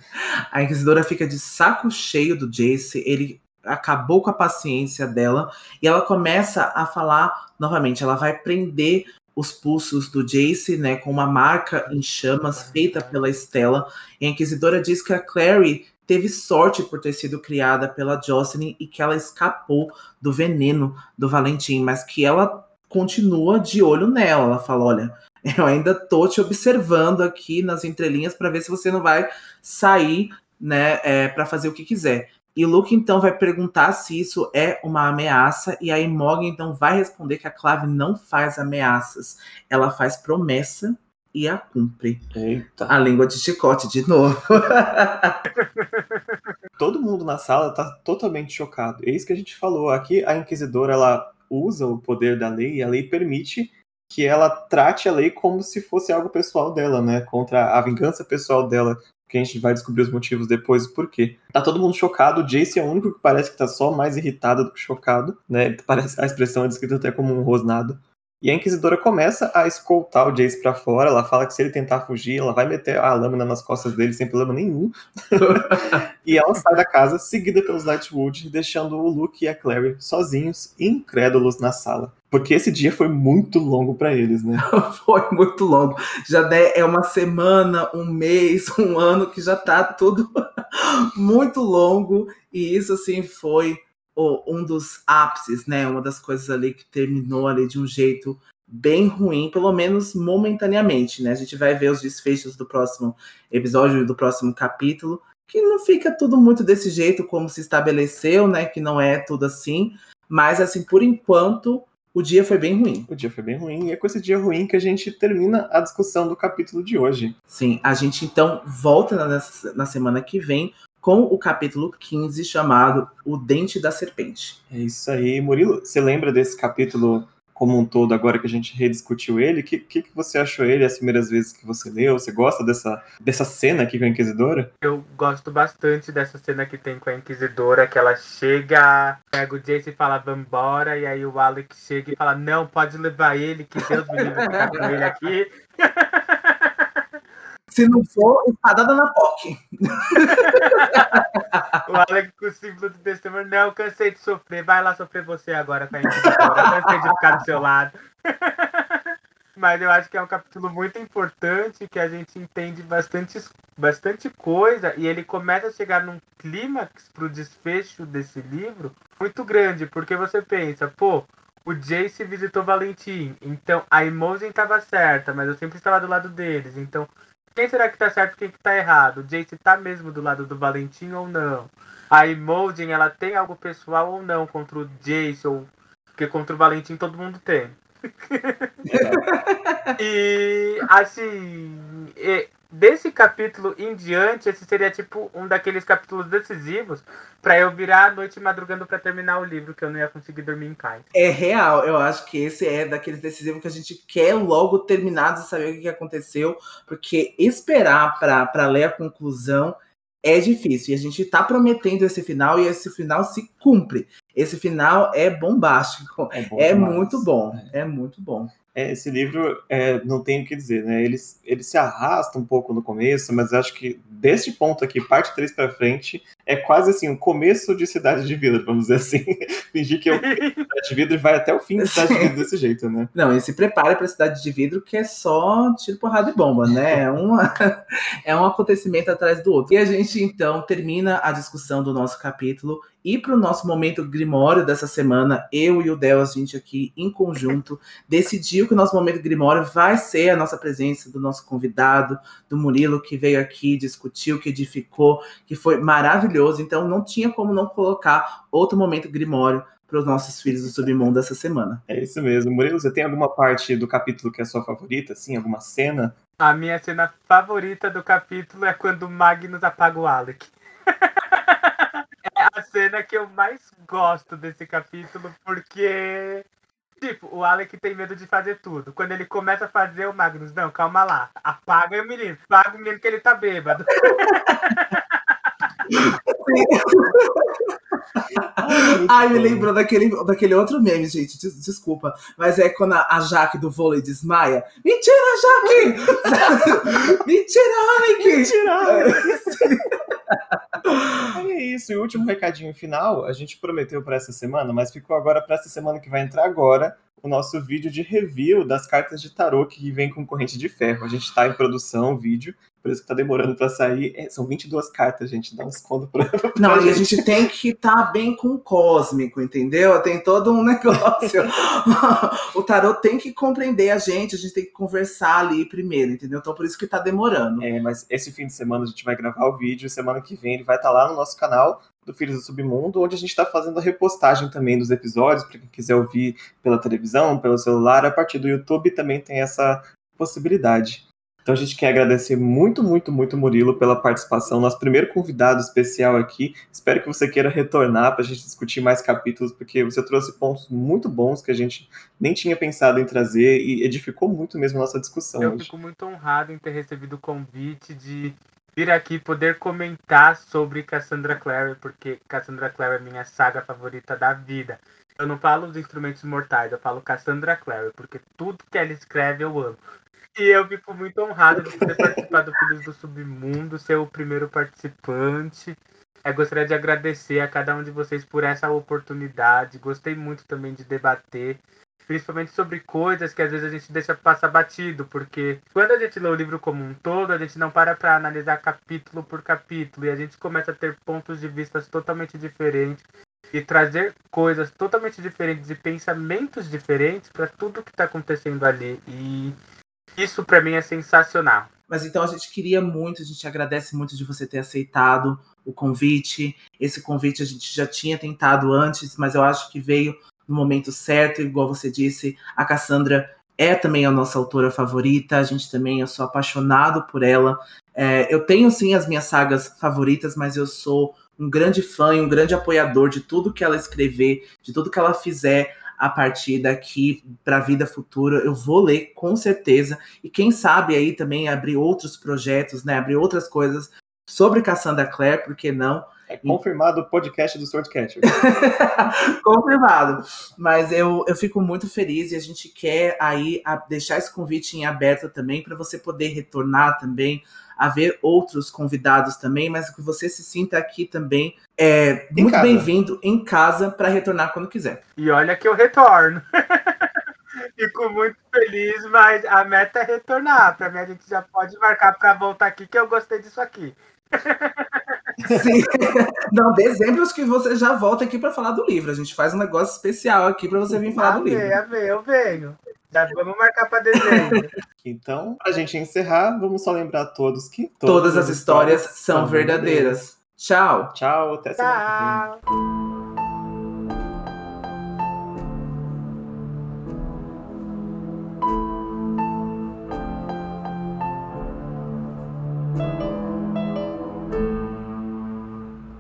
A inquisidora fica de saco cheio do Jace, ele acabou com a paciência dela e ela começa a falar novamente, ela vai prender os pulsos do Jace, né, com uma marca em chamas feita pela Estela. E a inquisidora diz que a Clary teve sorte por ter sido criada pela Jocelyn e que ela escapou do veneno do Valentim, mas que ela continua de olho nela. Ela fala: olha, eu ainda tô te observando aqui nas entrelinhas para ver se você não vai sair, né, é, para fazer o que quiser. E Luke então vai perguntar se isso é uma ameaça, e aí Morgan então vai responder que a Clave não faz ameaças, ela faz promessa e a cumpre. Eita. A língua de chicote de novo. Todo mundo na sala tá totalmente chocado. É isso que a gente falou. Aqui a Inquisidora ela usa o poder da lei e a lei permite que ela trate a lei como se fosse algo pessoal dela, né? Contra a vingança pessoal dela, que a gente vai descobrir os motivos depois e por quê. Tá todo mundo chocado, o Jace é o único que parece que tá só mais irritado do que chocado, né? Parece, a expressão é descrita até como um rosnado. E a Inquisidora começa a escoltar o Jace para fora. Ela fala que se ele tentar fugir, ela vai meter a lâmina nas costas dele sem problema nenhum. e ela sai da casa, seguida pelos Lightwood, deixando o Luke e a Clary sozinhos, incrédulos na sala. Porque esse dia foi muito longo para eles, né? foi muito longo. Já é uma semana, um mês, um ano que já tá tudo muito longo. E isso, assim, foi um dos ápices, né? Uma das coisas ali que terminou ali de um jeito bem ruim, pelo menos momentaneamente, né? A gente vai ver os desfechos do próximo episódio, do próximo capítulo, que não fica tudo muito desse jeito como se estabeleceu, né? Que não é tudo assim, mas assim, por enquanto, o dia foi bem ruim. O dia foi bem ruim, e é com esse dia ruim que a gente termina a discussão do capítulo de hoje. Sim, a gente então volta na, na semana que vem com o capítulo 15 chamado O Dente da Serpente. É isso aí, Murilo. Você lembra desse capítulo como um todo, agora que a gente rediscutiu ele? O que, que, que, você achou ele as primeiras vezes que você leu? Você gosta dessa, dessa cena aqui com a Inquisidora? Eu gosto bastante dessa cena que tem com a Inquisidora, que ela chega, pega o Jace e fala, vambora, e aí o Alec chega e fala, não, pode levar ele, que Deus me livre ficar com ele aqui. Se não for, espadada na POC. o Alec com o símbolo do testemunho. Não, cansei de sofrer. Vai lá sofrer você agora com a Inquisitora. Cansei de ficar do seu lado. Mas eu acho que é um capítulo muito importante, que a gente entende bastante, bastante coisa, e ele começa a chegar num clímax pro desfecho desse livro muito grande, porque você pensa, pô, o Jace visitou Valentim, então a Imogen estava certa, mas eu sempre estava do lado deles, então quem será que tá certo quem que tá errado? Jace tá mesmo do lado do Valentim ou não? A Imogen, ela tem algo pessoal ou não contra o Jace? Ou... Porque contra o Valentim todo mundo tem. e assim, desse capítulo em diante, esse seria tipo um daqueles capítulos decisivos para eu virar a noite madrugando para terminar o livro, que eu não ia conseguir dormir em paz. É real, eu acho que esse é daqueles decisivos que a gente quer logo terminar de saber o que aconteceu, porque esperar para ler a conclusão é difícil. E a gente tá prometendo esse final e esse final se cumpre. Esse final é bombástico. É, bom é muito bom. É. é muito bom. É, esse livro é, não tem o que dizer, né? Ele, ele se arrasta um pouco no começo, mas acho que deste ponto aqui, parte 3 para frente, é quase assim, o começo de Cidade de Vidro, vamos dizer assim. Fingir que é o Cidade de Vidro e vai até o fim da Cidade de Vidro desse jeito, né? Não, e se prepara para Cidade de Vidro, que é só tiro, porrada e bomba, né? É, uma, é um acontecimento atrás do outro. E a gente, então, termina a discussão do nosso capítulo e para o nosso momento grimório dessa semana, eu e o Del, a gente aqui em conjunto, decidiu que o nosso momento grimório vai ser a nossa presença do nosso convidado, do Murilo, que veio aqui, discutiu, que edificou, que foi maravilhoso. Então não tinha como não colocar outro momento grimório para os nossos filhos do submundo essa semana. É isso mesmo. Murilo, você tem alguma parte do capítulo que é sua favorita, assim, alguma cena? A minha cena favorita do capítulo é quando o Magnus apaga o Alec. é a cena que eu mais gosto desse capítulo, porque Tipo, o Alec tem medo de fazer tudo. Quando ele começa a fazer, o Magnus, não, calma lá. Apaga o menino. Apaga o menino que ele tá bêbado. Ai, me lembrou daquele, daquele outro meme, gente. Des, desculpa. Mas é quando a, a Jaque do vôlei desmaia. Mentira, Jaque! Mentira, Alec! Mentira, Alec! é isso. E o último recadinho final, a gente prometeu para essa semana, mas ficou agora para essa semana que vai entrar agora o nosso vídeo de review das cartas de tarô que vem com corrente de ferro. A gente está em produção, o vídeo, por isso que tá demorando para sair. É, são 22 cartas, gente, dá um desconto pra, pra Não, e a gente tem que estar tá bem com o cósmico, entendeu? Tem todo um negócio. o tarot tem que compreender a gente, a gente tem que conversar ali primeiro, entendeu? Então por isso que tá demorando. É, mas esse fim de semana a gente vai gravar o vídeo, semana que vem ele vai estar tá lá no nosso canal do Filhos do Submundo, onde a gente está fazendo a repostagem também dos episódios, para quem quiser ouvir pela televisão, pelo celular, a partir do YouTube também tem essa possibilidade. Então a gente quer agradecer muito, muito, muito Murilo pela participação, nosso primeiro convidado especial aqui. Espero que você queira retornar para a gente discutir mais capítulos, porque você trouxe pontos muito bons que a gente nem tinha pensado em trazer e edificou muito mesmo a nossa discussão. Eu hoje. fico muito honrado em ter recebido o convite de vir aqui poder comentar sobre Cassandra Clare, porque Cassandra Clare é minha saga favorita da vida. Eu não falo dos instrumentos mortais, eu falo Cassandra Clare, porque tudo que ela escreve eu amo. E eu fico muito honrado de poder participar do Filhos do Submundo, ser o primeiro participante. Eu gostaria de agradecer a cada um de vocês por essa oportunidade. Gostei muito também de debater, principalmente sobre coisas que às vezes a gente deixa passar batido, porque quando a gente lê o livro como um todo, a gente não para para analisar capítulo por capítulo e a gente começa a ter pontos de vista totalmente diferentes e trazer coisas totalmente diferentes e pensamentos diferentes para tudo que está acontecendo ali. E isso para mim é sensacional. Mas então a gente queria muito, a gente agradece muito de você ter aceitado o convite. Esse convite a gente já tinha tentado antes, mas eu acho que veio no momento certo, igual você disse. A Cassandra é também a nossa autora favorita, a gente também, eu sou apaixonado por ela. É, eu tenho sim as minhas sagas favoritas, mas eu sou um grande fã e um grande apoiador de tudo que ela escrever, de tudo que ela fizer a partir daqui para a vida futura. Eu vou ler com certeza. E quem sabe aí também abrir outros projetos, né? Abrir outras coisas sobre Cassandra Clare, por que não? É confirmado o podcast do Swordcatcher. confirmado. Mas eu, eu fico muito feliz e a gente quer aí deixar esse convite em aberto também para você poder retornar também haver outros convidados também, mas que você se sinta aqui também é, muito bem-vindo em casa para retornar quando quiser. E olha que eu retorno. Fico muito feliz, mas a meta é retornar. Para mim, a gente já pode marcar para voltar aqui, que eu gostei disso aqui. Sim. Não, dezembro que você já volta aqui para falar do livro. A gente faz um negócio especial aqui para você vir falar amei, do livro. Amei, eu venho. Já vamos marcar para dezembro. Então, para a gente encerrar, vamos só lembrar a todos que todas, todas as histórias, histórias são verdadeiras. verdadeiras. Tchau. Tchau, até semana. Tchau.